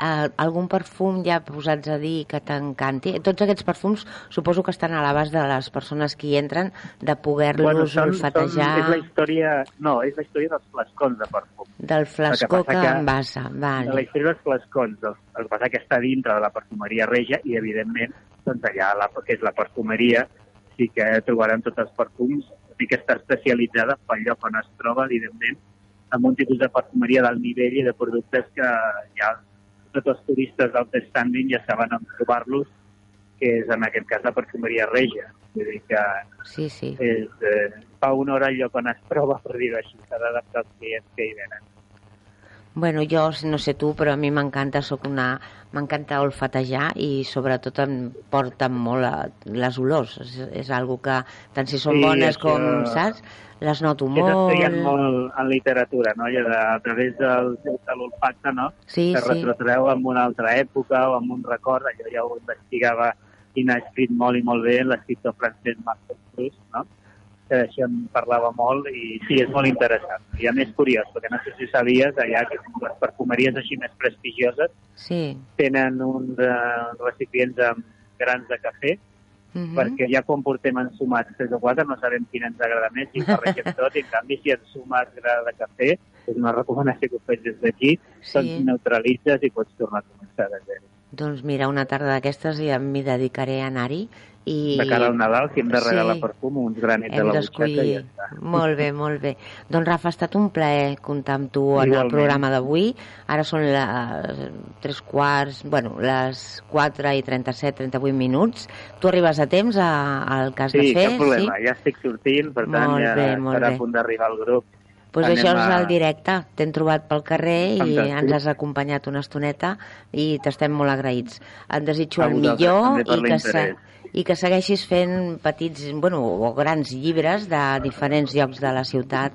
Eh, algun perfum ja posats a dir que t'encanti? Tots aquests perfums suposo que estan a l'abast de les persones que hi entren de poder-los olfatejar és la història, no, és la història dels flascons de perfum. del flascó passa que, que- envasa. De la història dels flascons, el, el que passa que està dintre de la perfumeria regia i, evidentment, doncs allà, la, que és la perfumeria, sí que trobarem tots els perfums, sí que està especialitzada pel lloc on es troba, evidentment, amb un tipus de perfumeria d'alt nivell i de productes que ja tots els turistes del standing ja saben on trobar-los, que és en aquest cas la perfumeria regia. Vull dir que Sí, sí. és, eh, fa una hora el lloc on es troba, per dir-ho així, s'ha d'adaptar als clients que hi venen. Bueno, jo no sé tu, però a mi m'encanta, sóc una... M'encanta olfatejar i sobretot em porten molt a, les olors. És, és algo que, tant si són Sí, bones això- com, saps? Les noto que s'estudiant molt. molt en literatura, no? I a través del, de l'olfacte, no? Sí, que sí. retrotreu en una altra època o en un record, allò ja ho investigava i n'ha escrit molt i molt bé l'escriptor francès Marcel Proust, no? Que d'això en parlava molt i sí, és molt interessant. I a més curiós, perquè no sé si sabies, allà que les perfumeries així més prestigioses Sí. tenen uns eh, recipients amb grans de cafè Mhm. perquè ja quan portem ensumats 3 o 4 no sabem quin ens agrada més i barregem [laughs] tot, i en canvi si ensumes gra de cafè, és una recomanació que ho faig des d'aquí, Sí. doncs neutralitzes i pots tornar a començar de zero. Doncs mira, una tarda d'aquestes ja m'hi dedicaré a anar-hi. I... De cara al Nadal, si hem de regalar Sí. perfum, uns granets Hem la butxaca i ja està. Molt bé, molt bé. Doncs Rafa, ha estat un plaer comptar amb tu en el Igualment. programa d'avui. Ara són les tres quarts, bueno, les 4 i 37, 38 minuts. Tu arribes a temps a- al has Sí, de fer? cap problema, sí? ja estic sortint, per tant Molt ja bé, molt estarà bé. a punt d'arribar al grup. Pues Anem això és el directe. T'hem trobat pel carrer i Fantàstic. ens has acompanyat una estoneta i t'estem molt agraïts. Et desitjo el millor i que, se. I que segueixis fent petits, bueno, o grans llibres de diferents llocs de la ciutat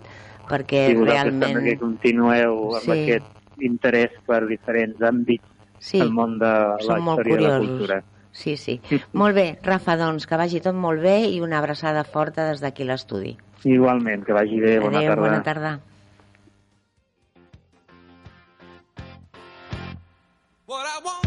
perquè vosaltres realment... que continueu amb Sí. aquest interès per diferents àmbits Sí, del món de la som molt història i la cultura. Sí, sí. molt bé, Rafa, doncs que vagi tot molt bé i una abraçada forta des d'aquí l'estudi. Igualment, que vagi bé, bona Adéu, tarda. bona tarda. What I want,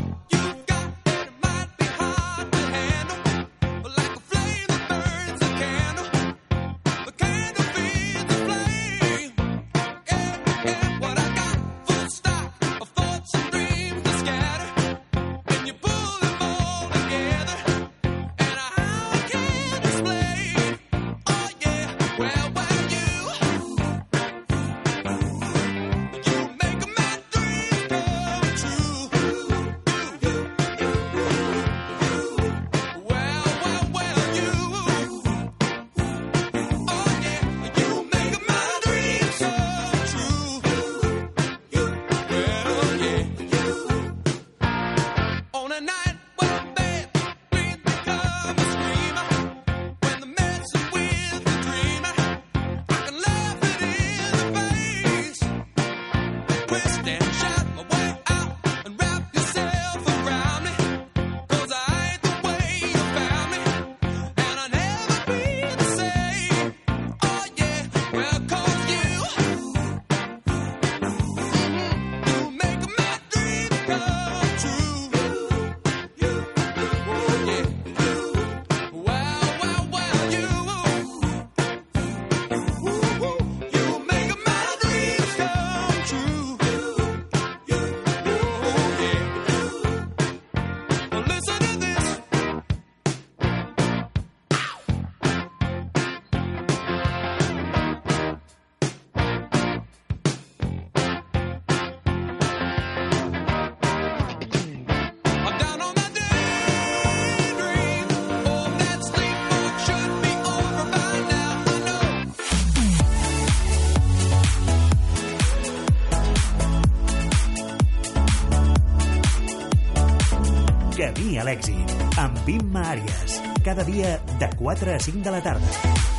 a l'èxit, amb Imma Àries. Cada dia de 4 a 5 de la tarda.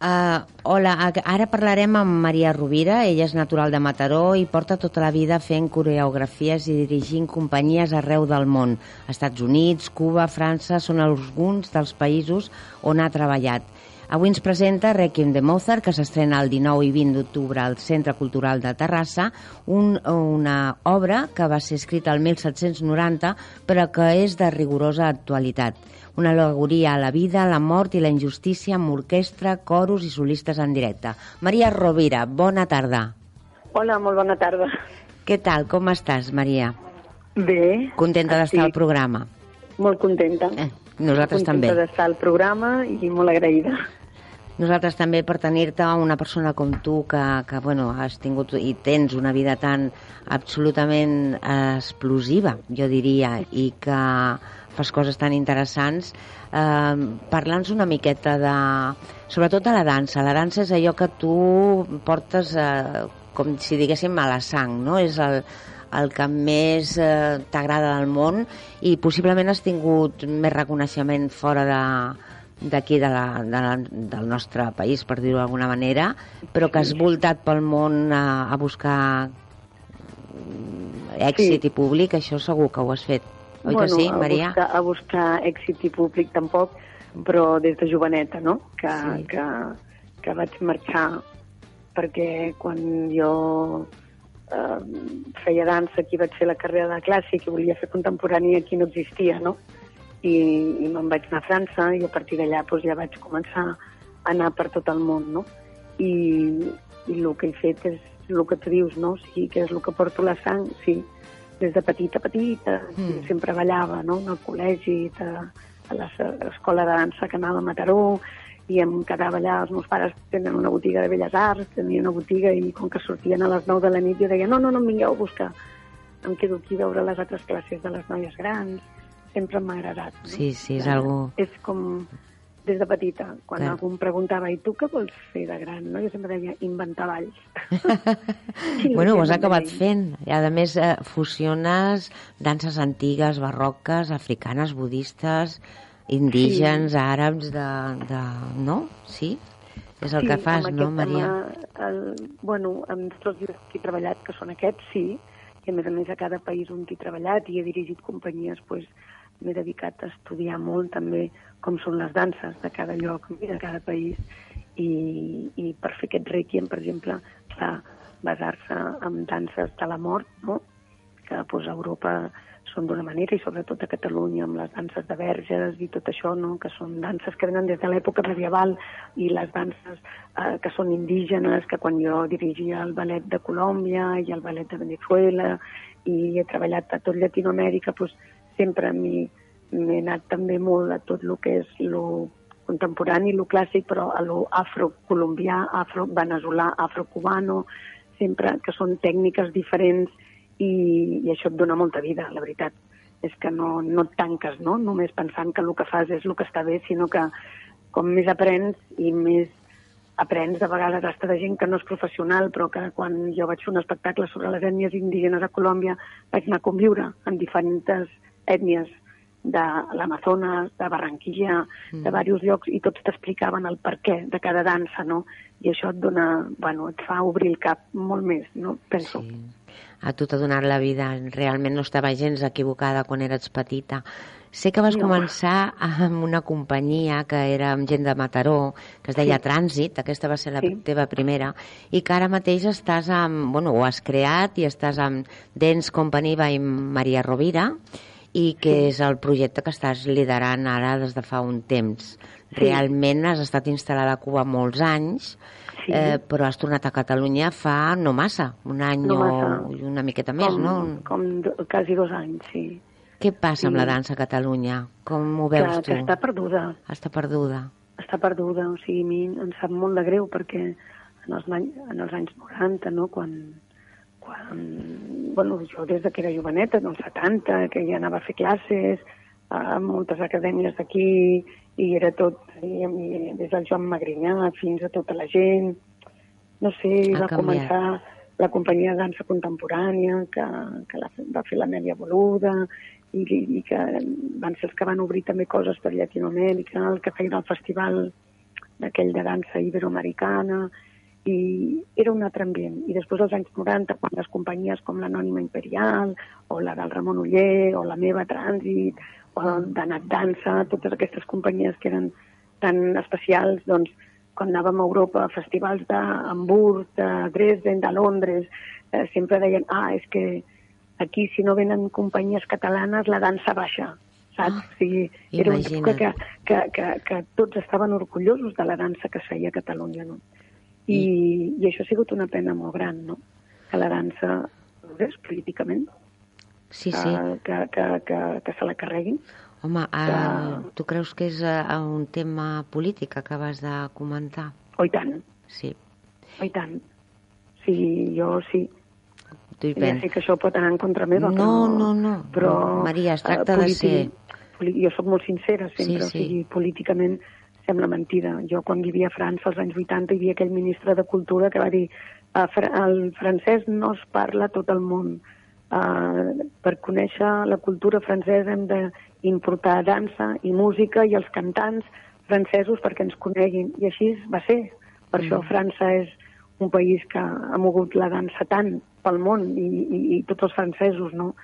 Uh, hola, ara parlarem amb Maria Rovira, ella és natural de Mataró i porta tota la vida fent coreografies i dirigint companyies arreu del món. Estats Units, Cuba, França són alguns dels països on ha treballat. Avui ens presenta Requiem de Mozart, que s'estrena el 19 i 20 d'octubre al Centre Cultural de Terrassa, un, una obra que va ser escrita el 1790, però que és de rigorosa actualitat. Una alegoria a la vida, la mort i la injustícia amb orquestra, coros i solistes en directe. Maria Rovira, bona tarda. Hola, molt bona tarda. Què tal? Com estàs, Maria? Bé. Contenta d'estar al programa? Molt contenta. Eh, nosaltres contenta també. d'estar al programa i molt agraïda. Nosaltres també per tenir-te una persona com tu que, que bueno, has tingut i tens una vida tan absolutament explosiva, jo diria, i que fas coses tan interessants. Eh, Parla'ns una miqueta de... Sobretot de la dansa. La dansa és allò que tu portes eh, com si diguéssim a la sang, no? És el, el que més eh, t'agrada del món i possiblement has tingut més reconeixement fora de d'aquí de la, de la, del nostre país, per dir-ho d'alguna manera, però que has voltat pel món a, a buscar èxit Sí. i públic, això segur que ho has fet. Oi bueno, que sí, a Maria? Buscar, a buscar èxit i públic tampoc, però des de joveneta, no? Que, Sí. que, que vaig marxar perquè quan jo eh, feia dansa aquí vaig fer la carrera de clàssic i volia fer contemporània aquí no existia, no? I, i me'n vaig anar a França i a partir d'allà doncs, ja vaig començar a anar per tot el món, no? I, i el que he fet és el que tu dius, no? O sigui, que és el que porto la sang, sí, des de petita a petita, Mm. sempre ballava, no?, al col·legi, a, a l'es- a l'escola de dansa que anava a Mataró, i em quedava allà, els meus pares tenen una botiga de belles arts, tenien una botiga, i com que sortien a les 9 de la nit, jo deia, no, no, no em vingueu a buscar, em quedo aquí a veure les altres classes de les noies grans, sempre m'ha agradat. No? Sí, sí, és Eh, algo... És com des de petita, quan Clar. algú em preguntava, i tu què vols fer de gran? No? Jo sempre deia, inventar balls. [laughs] Bueno, ho has acabat deia, fent. I, a més, eh, fusiones danses antigues, barroques, africanes, budistes, indígens, àrabs, de, de... No? Sí? És el sí, que fas, no, Maria? Tema, el, bueno, amb tots els que he treballat, que són aquests, sí, i a més a més a cada país on he treballat i he dirigit companyies, pues, m'he dedicat a estudiar molt també com són les danses de cada lloc i de cada país i, i per fer aquest requiem, per exemple, clar, basar-se en danses de la mort, no? que pues, a Europa són d'una manera i sobretot a Catalunya amb les danses de verges i tot això, no? que són danses que venen des de l'època medieval i les danses eh, que són indígenes, que quan jo dirigia el ballet de Colòmbia i el ballet de Venezuela i he treballat a tot Llatinoamèrica, doncs sempre m'he anat també molt a tot el que és lo contemporani, lo clàssic, però a lo afrocolombià, afro-veneçolà, afrocubano, sempre que són tècniques diferents i, i això et dona molta vida, la veritat. És que no, no et tanques, no? Només pensant que el que fas és el que està bé, sinó que com més aprens i més aprens de vegades hasta de gent que no és professional, però que quan jo vaig fer un espectacle sobre les ètnies indígenes a Colòmbia vaig anar a conviure amb diferents ètnies de l'Amazones, de Barranquilla, mm. de diversos llocs, i tots t'explicaven el per què de cada dansa, no? I això et dona, bueno, et fa obrir el cap molt més, no? Penso. Sí. A tu t'ha donat la vida. Realment no estava gens equivocada quan eres petita. Sé que vas No. començar amb una companyia que era amb gent de Mataró, que es deia Sí. Trànsit, aquesta va ser la Sí. teva primera, i que ara mateix estàs amb... Bueno, ho has creat i estàs amb Dance Company by Maria Rovira, i que Sí. és el projecte que estàs liderant ara des de fa un temps. Sí. Realment has estat instal·lada a Cuba molts anys, Sí. eh, però has tornat a Catalunya fa no massa, un any No o massa. i una miqueta més, com, no? Com do, quasi dos anys, sí. Què passa amb Sí. la dansa a Catalunya? Com ho veus que, tu? que està perduda. Està perduda. està perduda, o sigui, a mi em sap molt de greu perquè en els, en els anys 90, no, quan, quan, bueno, jo des de que era joveneta, en els 70, que ja anava a fer classes a moltes acadèmies d'aquí, i era tot, i, i des del Joan Magrinyà fins a tota la gent, no sé, Ha va canviat. començar la companyia de dansa contemporània, que, que la, va fer l'Amèlia Boluda, i, i que van ser els que van obrir també coses per Llatinoamèrica, el que feien el festival d'aquell de dansa iberoamericana, i era un altre ambient. I després als anys 90, quan les companyies com l'Anònima Imperial, o la del Ramon Uller, o la meva Trànsit, o d'Anat Dansa, totes aquestes companyies que eren tan especials, doncs, quan anàvem a Europa a festivals d'Hamburg, de Dresden, de Londres, eh, sempre deien, ah, és que aquí si no venen companyies catalanes la dansa baixa, saps? Ah, o sigui, era una època que, imagina't. que, que, que tots estaven orgullosos de la dansa que es feia a Catalunya, no? I, I això ha sigut una pena molt gran, no? Que la dansa progrés políticament, Sí, que, sí. que, que, que, que se la carreguin. Home, uh, tu creus que és uh, un tema polític que acabes de comentar? Oh, i tant, Sí, oh, i tant. Sí, jo sí. tu hi Ja penses. sé que això pot anar en contra meva, No, però... no, no. Però, Maria, es eh, tracta de ser- Jo sóc molt sincera sempre, Sí, sí. o sigui, políticament sembla mentida. Jo quan vivia a França als anys 80 hi havia aquell ministre de Cultura que va dir "Eh, fr- el francès no es parla a tot el món. Uh, per conèixer la cultura francesa hem d'importar dansa i música i els cantants francesos perquè ens coneguin. I així va ser. Per això França és un país que ha mogut la dansa tant pel món i, i, i tots els francesos, no?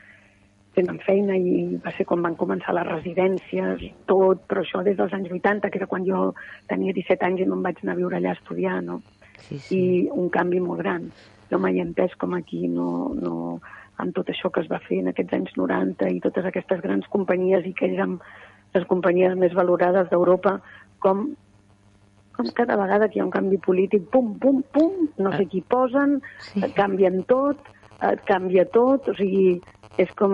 Tenen feina i va ser quan van començar les residències i tot, però això des dels anys 80, que era quan jo tenia 17 anys i me'n vaig anar a viure allà a estudiar, no? Sí, sí. I un canvi molt gran. Jo mai he entès com aquí no, no, amb tot això que es va fer en aquests anys 90 i totes aquestes grans companyies i que érem les companyies més valorades d'Europa, com, com cada vegada que hi ha un canvi polític, pum, pum, pum, no sé qui posen, Sí. canvien tot, et canvia tot, o sigui, és com...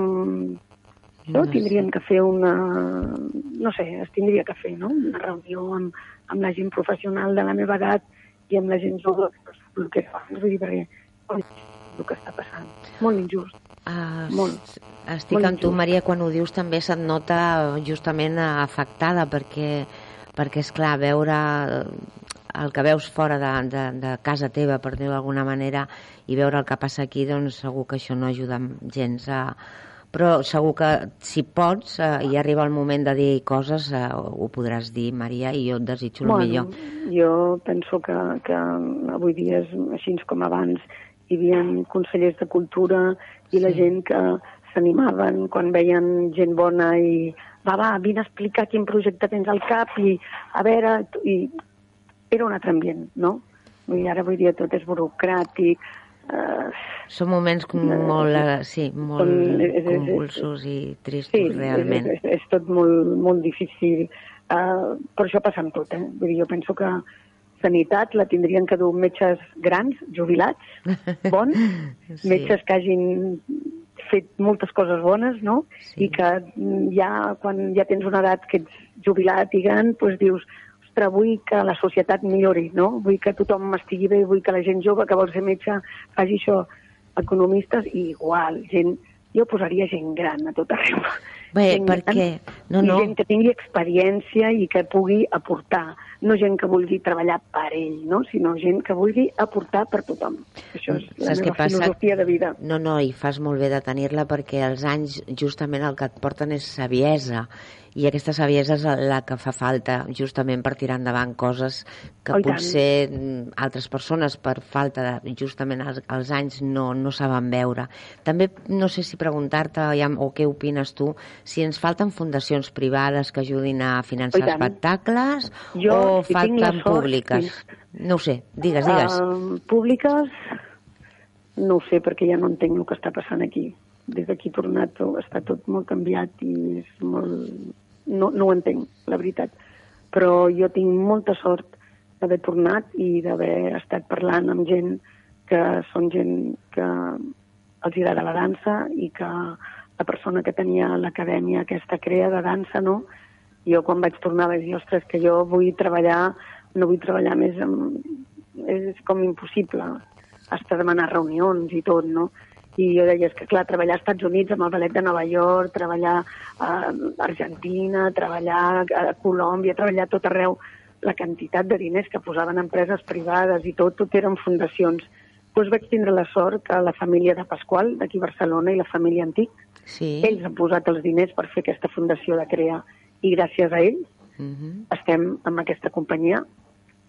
No, tindríem que fer una... No sé, es tindria que fer, no? Una reunió amb, amb la gent professional de la meva edat i amb la gent jove, el que fa, vull dir, perquè el que està passant. Molt injust. Uh, Molt. Estic Molt amb tu, injust. Maria, quan ho dius també se't nota justament afectada perquè, perquè és clar, veure el que veus fora de, de, de casa teva, per dir-ho d'alguna manera, i veure el que passa aquí, doncs segur que això no ajuda gens a... Però segur que si pots eh, i arriba el moment de dir coses, eh, ho podràs dir, Maria, i jo et desitjo el millor. jo penso que, que avui dia és així com abans. Hi havia consellers de cultura i la Sí. gent que s'animaven quan veien gent bona i va, va, vine a explicar quin projecte tens al cap i a veure... I era un altre ambient, no? Dir, ara vull dir, tot és burocràtic, eh, Són moments com molt, eh, sí, molt Com- és- és- és- convulsos i tristos, Sí, realment. És, és, és tot molt, molt difícil. Uh, però això passa amb tot, eh? Vull dir, jo penso que sanitat la tindrien que dur metges grans, jubilats, [laughs] bons, Sí. metges que hagin fet moltes coses bones, no? Sí. I que mm, ja, quan ja tens una edat que ets jubilat i gran, doncs dius, ostres, vull que la societat millori, no? Vull que tothom estigui bé, vull que la gent jove que vol ser metge faci això. Economistes, i igual, gent... Jo posaria gent gran a tot arreu. Bé, Gent perquè... No, no, gent que tingui experiència i que pugui aportar. No gent que vulgui treballar per ell, no? sinó gent que vulgui aportar per tothom. Això és la Saps què meva passa? filosofia de vida. No, no, i fas molt bé de tenir-la perquè els anys justament el que et porten és saviesa i aquesta saviesa és la que fa falta justament per tirar endavant coses que Oh, i tant. potser mm, altres persones per falta de justament els, els anys no, no saben veure. També no sé si preguntar-te ja, o què opines tu si ens falten fundacions privades que ajudin a finançar espectacles Jo, o si falten sort, públiques. No ho sé, digues, digues. Uh, públiques, no ho sé, perquè ja no entenc el que està passant aquí. Des d'aquí tornat està tot molt canviat i és molt... No, no ho entenc, la veritat. Però jo tinc molta sort d'haver tornat i d'haver estat parlant amb gent que són gent que els agrada la dansa i que la persona que tenia l'acadèmia aquesta crea de dansa, no? Jo quan vaig tornar vaig dir, ostres, que jo vull treballar, no vull treballar més amb... És com impossible. Has de demanar reunions i tot, no? I jo deia, és que clar, treballar als Estats Units amb el ballet de Nova York, treballar a Argentina, treballar a Colòmbia, treballar tot arreu, la quantitat de diners que posaven empreses privades i tot, tot eren fundacions. doncs vaig tindre la sort que la família de Pasqual, d'aquí a Barcelona, i la família Antic, Sí. ells han posat els diners per fer aquesta fundació de CREA i gràcies a ells Mhm. estem amb aquesta companyia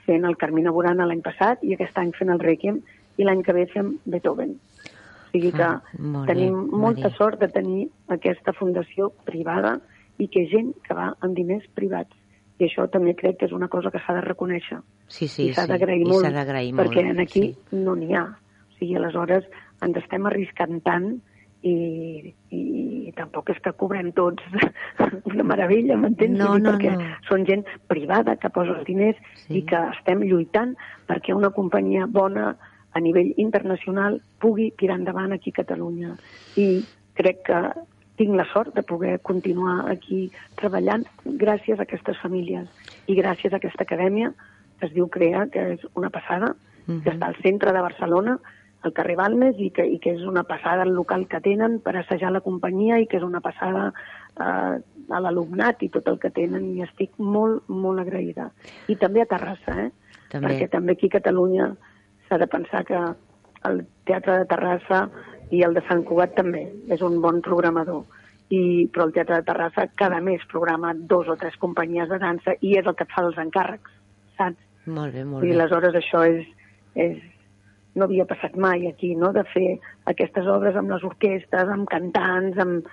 fent el Carmina Burana l'any passat i aquest any fent el Requiem i l'any que ve fem Beethoven. O sigui que Ah, molt bé, tenim molta Maria. sort de tenir aquesta fundació privada i que gent que va amb diners privats. I això també crec que és una cosa que s'ha de reconèixer. Sí, sí, I s'ha sí. d'agrair molt, molt, perquè en aquí sí. no n'hi ha. O sigui, aleshores ens estem arriscant tant i, i tampoc és que cobrem tots [laughs] una meravella, m'entens? No, no, perquè no. són gent privada que posa els diners Sí. i que estem lluitant perquè una companyia bona a nivell internacional pugui tirar endavant aquí a Catalunya. I crec que tinc la sort de poder continuar aquí treballant gràcies a aquestes famílies i gràcies a aquesta acadèmia que es diu CREA, que és una passada, que està al centre de Barcelona, al carrer Balmes, i que, i que és una passada el local que tenen per assajar la companyia i que és una passada eh, a l'alumnat i tot el que tenen, i estic molt, molt agraïda. I també a Terrassa, eh? També. perquè també aquí a Catalunya s'ha de pensar que el Teatre de Terrassa i el de Sant Cugat també és un bon programador. I, però el Teatre de Terrassa cada mes programa dos o tres companyies de dansa i és el que et fa els encàrrecs, saps? Molt bé, molt I bé. aleshores això és, és... No havia passat mai aquí, no?, de fer aquestes obres amb les orquestres, amb cantants, amb...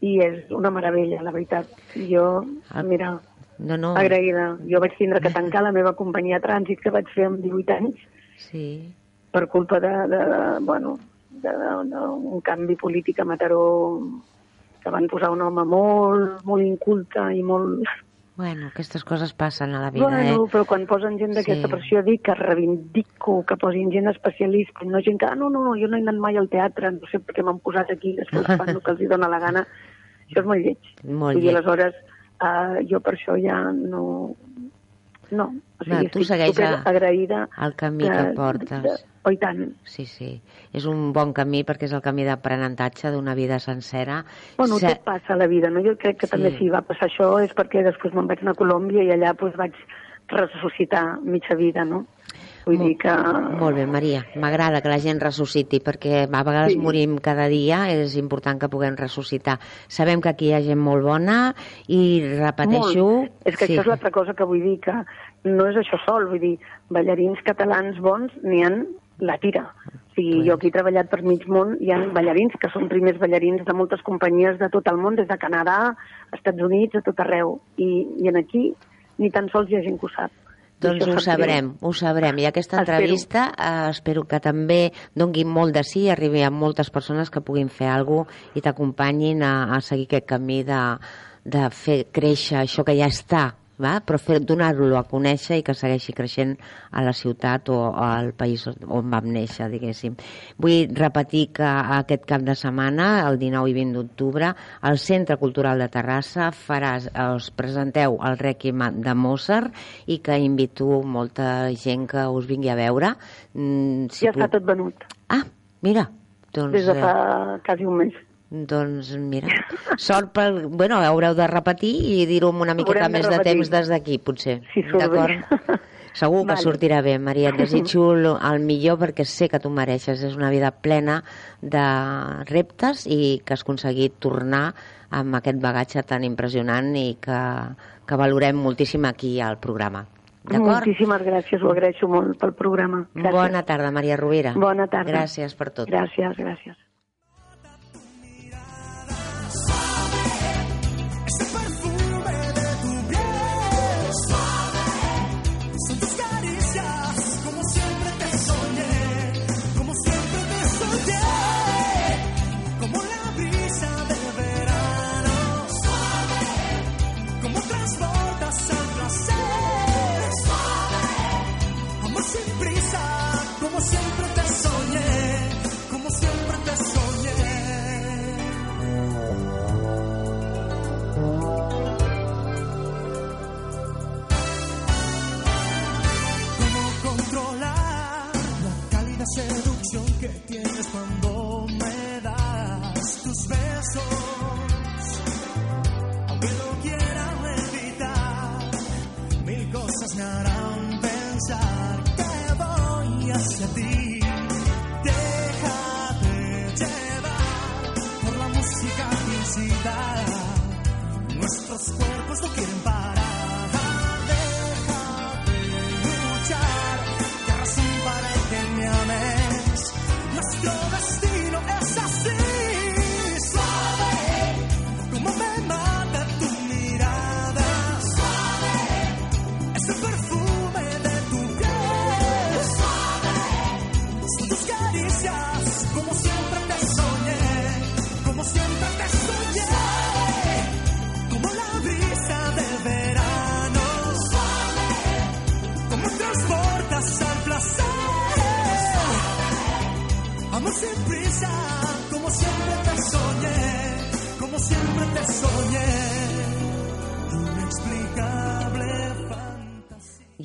i és una meravella, la veritat. Jo, Ah. mira, No, no. agraïda. Jo vaig tindre que [laughs] tancar la meva companyia trànsit que vaig fer amb 18 anys Sí. per culpa de, de, de bueno, d'un canvi polític a Mataró que van posar un home molt, molt inculte i molt... Bueno, aquestes coses passen a la vida, bueno, eh? però quan posen gent d'aquesta Sí. pressió dic que reivindico que posin gent especialista, i no gent que, ah, no, no, no, jo no he anat mai al teatre, no sé per què m'han posat aquí, després fan el que els hi dóna la gana. [laughs] Això és molt lleig. Molt dir, lleig. aleshores, uh, jo per això ja no... No, o sigui, No, tu segueix a- agraïda el camí que portes. oh, i tant. Sí, sí. És un bon camí perquè és el camí d'aprenentatge d'una vida sencera. Bueno, Se- tot passa la vida, no? Jo crec que Sí. també si va passar això és perquè després me'n vaig anar a Colòmbia i allà doncs, vaig ressuscitar mitja vida, no? Vull dir que... Molt bé, Maria. M'agrada que la gent ressusciti, perquè a vegades Sí. morim cada dia, és important que puguem ressuscitar. Sabem que aquí hi ha gent molt bona i repeteixo... Molt. És que sí. això és l'altra cosa que vull dir, que no és això sol, vull dir, ballarins catalans bons n'hi han la tira. O sigui, jo aquí he treballat per mig món, hi ha ballarins que són primers ballarins de moltes companyies de tot el món, des de Canadà, Estats Units, a tot arreu. I, i en aquí ni tan sols hi ha gent que ho sap. Doncs ho sabrem, ho sabrem. I aquesta Espero. entrevista eh, espero que també dongui molt de sí i arribi a moltes persones que puguin fer alguna cosa i t'acompanyin a, a seguir aquest camí de, de fer créixer això que ja està, va? però donar-lo a conèixer i que segueixi creixent a la ciutat o al país on vam néixer, diguéssim. Vull repetir que aquest cap de setmana, el 19 i 20 d'octubre, al Centre Cultural de Terrassa faràs, us presenteu el Requiem de Mozart i que invito molta gent que us vingui a veure. Mm, Ja està tot venut, Ah, mira, doncs... des de eh, fa quasi un mes. Doncs mira, sort pel... Bueno, haureu de repetir i dir-ho amb una miqueta Haurem de més de repetir. temps des d'aquí, potser. Si bé. D'acord? Segur que Vale. sortirà bé, Maria. Et desitjo [laughs] el millor perquè sé que tu mereixes. És una vida plena de reptes i que has aconseguit tornar amb aquest bagatge tan impressionant i que, que valorem moltíssim aquí al programa. Moltíssimes gràcies, ho agraeixo molt pel programa. Gràcies. Bona tarda, Maria Rovira. Bona tarda. Gràcies per tot. Gràcies, gràcies. tienes cuando me das tus besos. Aunque no quiera evitar, mil cosas me harán pensar que voy hacia ti. Déjate llevar por la música incita. Nuestros cuerpos no quieren parar.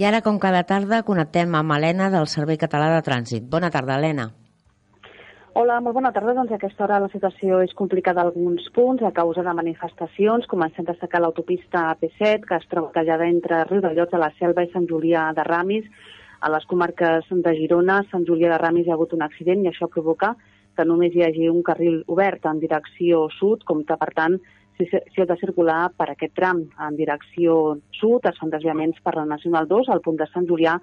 I ara, com cada tarda, connectem amb Helena del Servei Català de Trànsit. Bona tarda, Helena. Hola, molt bona tarda. Doncs a aquesta hora la situació és complicada a alguns punts a causa de manifestacions. Comencem a destacar l'autopista AP7, que es troba tallada entre Riudellots de la Selva i Sant Julià de Ramis. A les comarques de Girona, Sant Julià de Ramis hi ha hagut un accident i això provoca que només hi hagi un carril obert en direcció sud, com que, per tant, si, si heu de circular per aquest tram en direcció sud, es fan desviaments per la Nacional 2 al punt de Sant Julià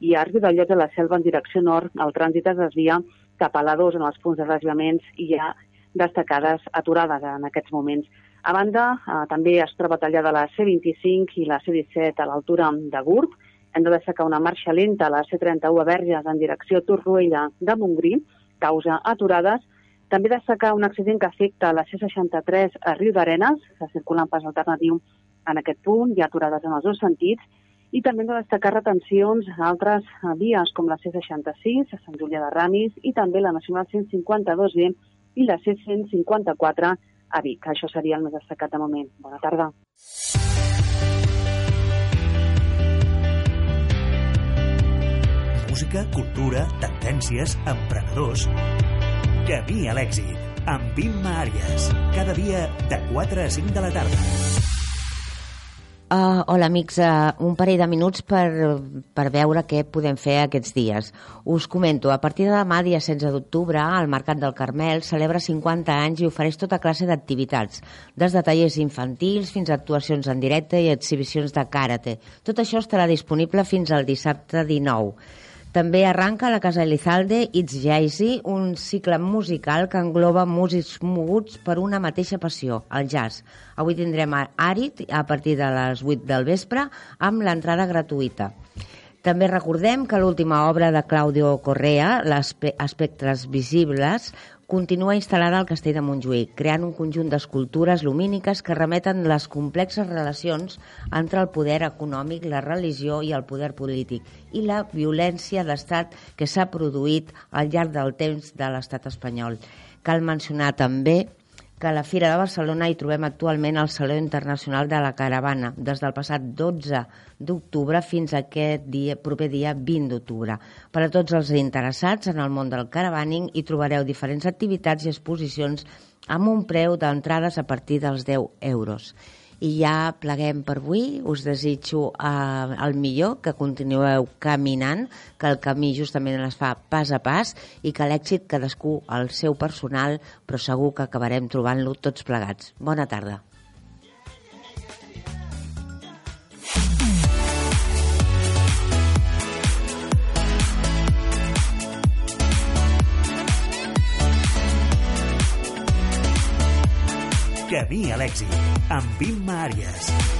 i a Riudellots de la Selva en direcció nord, el trànsit es desvia cap a la 2 en els punts de desviaments i hi ha destacades aturades en aquests moments. A banda, eh, també es troba tallada la C25 i la C17 a l'altura de Gurb. Hem de destacar una marxa lenta a la C31 a Verges en direcció Torroella de Montgrí, causa aturades. També destacar un accident que afecta la C63 a Riu d'Arenes, que circula en pas alternatiu en aquest punt, hi ha aturades en els dos sentits, i també hem de destacar retencions a altres vies, com la C66, a Sant Julià de Ramis, i també la Nacional 152B i la C154 a Vic. Això seria el més destacat de moment. Bona tarda. Música, cultura, tendències, emprenedors... Camí a l'èxit, amb Imma Àrias. Cada dia de 4 a 5 de la tarda. Uh, hola, amics. Uh, un parell de minuts per, per veure què podem fer aquests dies. Us comento, a partir de demà, dia 16 d'octubre, el Mercat del Carmel celebra 50 anys i ofereix tota classe d'activitats, des de tallers infantils fins a actuacions en directe i exhibicions de karate. Tot això estarà disponible fins al dissabte 19. També arranca a la Casa Elizalde It's Jazzy, un cicle musical que engloba músics moguts per una mateixa passió, el jazz. Avui tindrem Arit a partir de les 8 del vespre amb l'entrada gratuïta. També recordem que l'última obra de Claudio Correa, Les Pe- Espectres Visibles, continua instal·lada al Castell de Montjuïc, creant un conjunt d'escultures lumíniques que remeten les complexes relacions entre el poder econòmic, la religió i el poder polític i la violència d'estat que s'ha produït al llarg del temps de l'estat espanyol. Cal mencionar també que a la Fira de Barcelona hi trobem actualment el Saló Internacional de la Caravana, des del passat 12 d'octubre fins a aquest dia, proper dia 20 d'octubre. Per a tots els interessats en el món del caravaning hi trobareu diferents activitats i exposicions amb un preu d'entrades a partir dels 10 euros. I ja pleguem per avui. Us desitjo eh, el millor, que continueu caminant, que el camí justament es fa pas a pas i que l'èxit cadascú al seu personal, però segur que acabarem trobant-lo tots plegats. Bona tarda. Camí a l'èxit, amb Imma Àrias.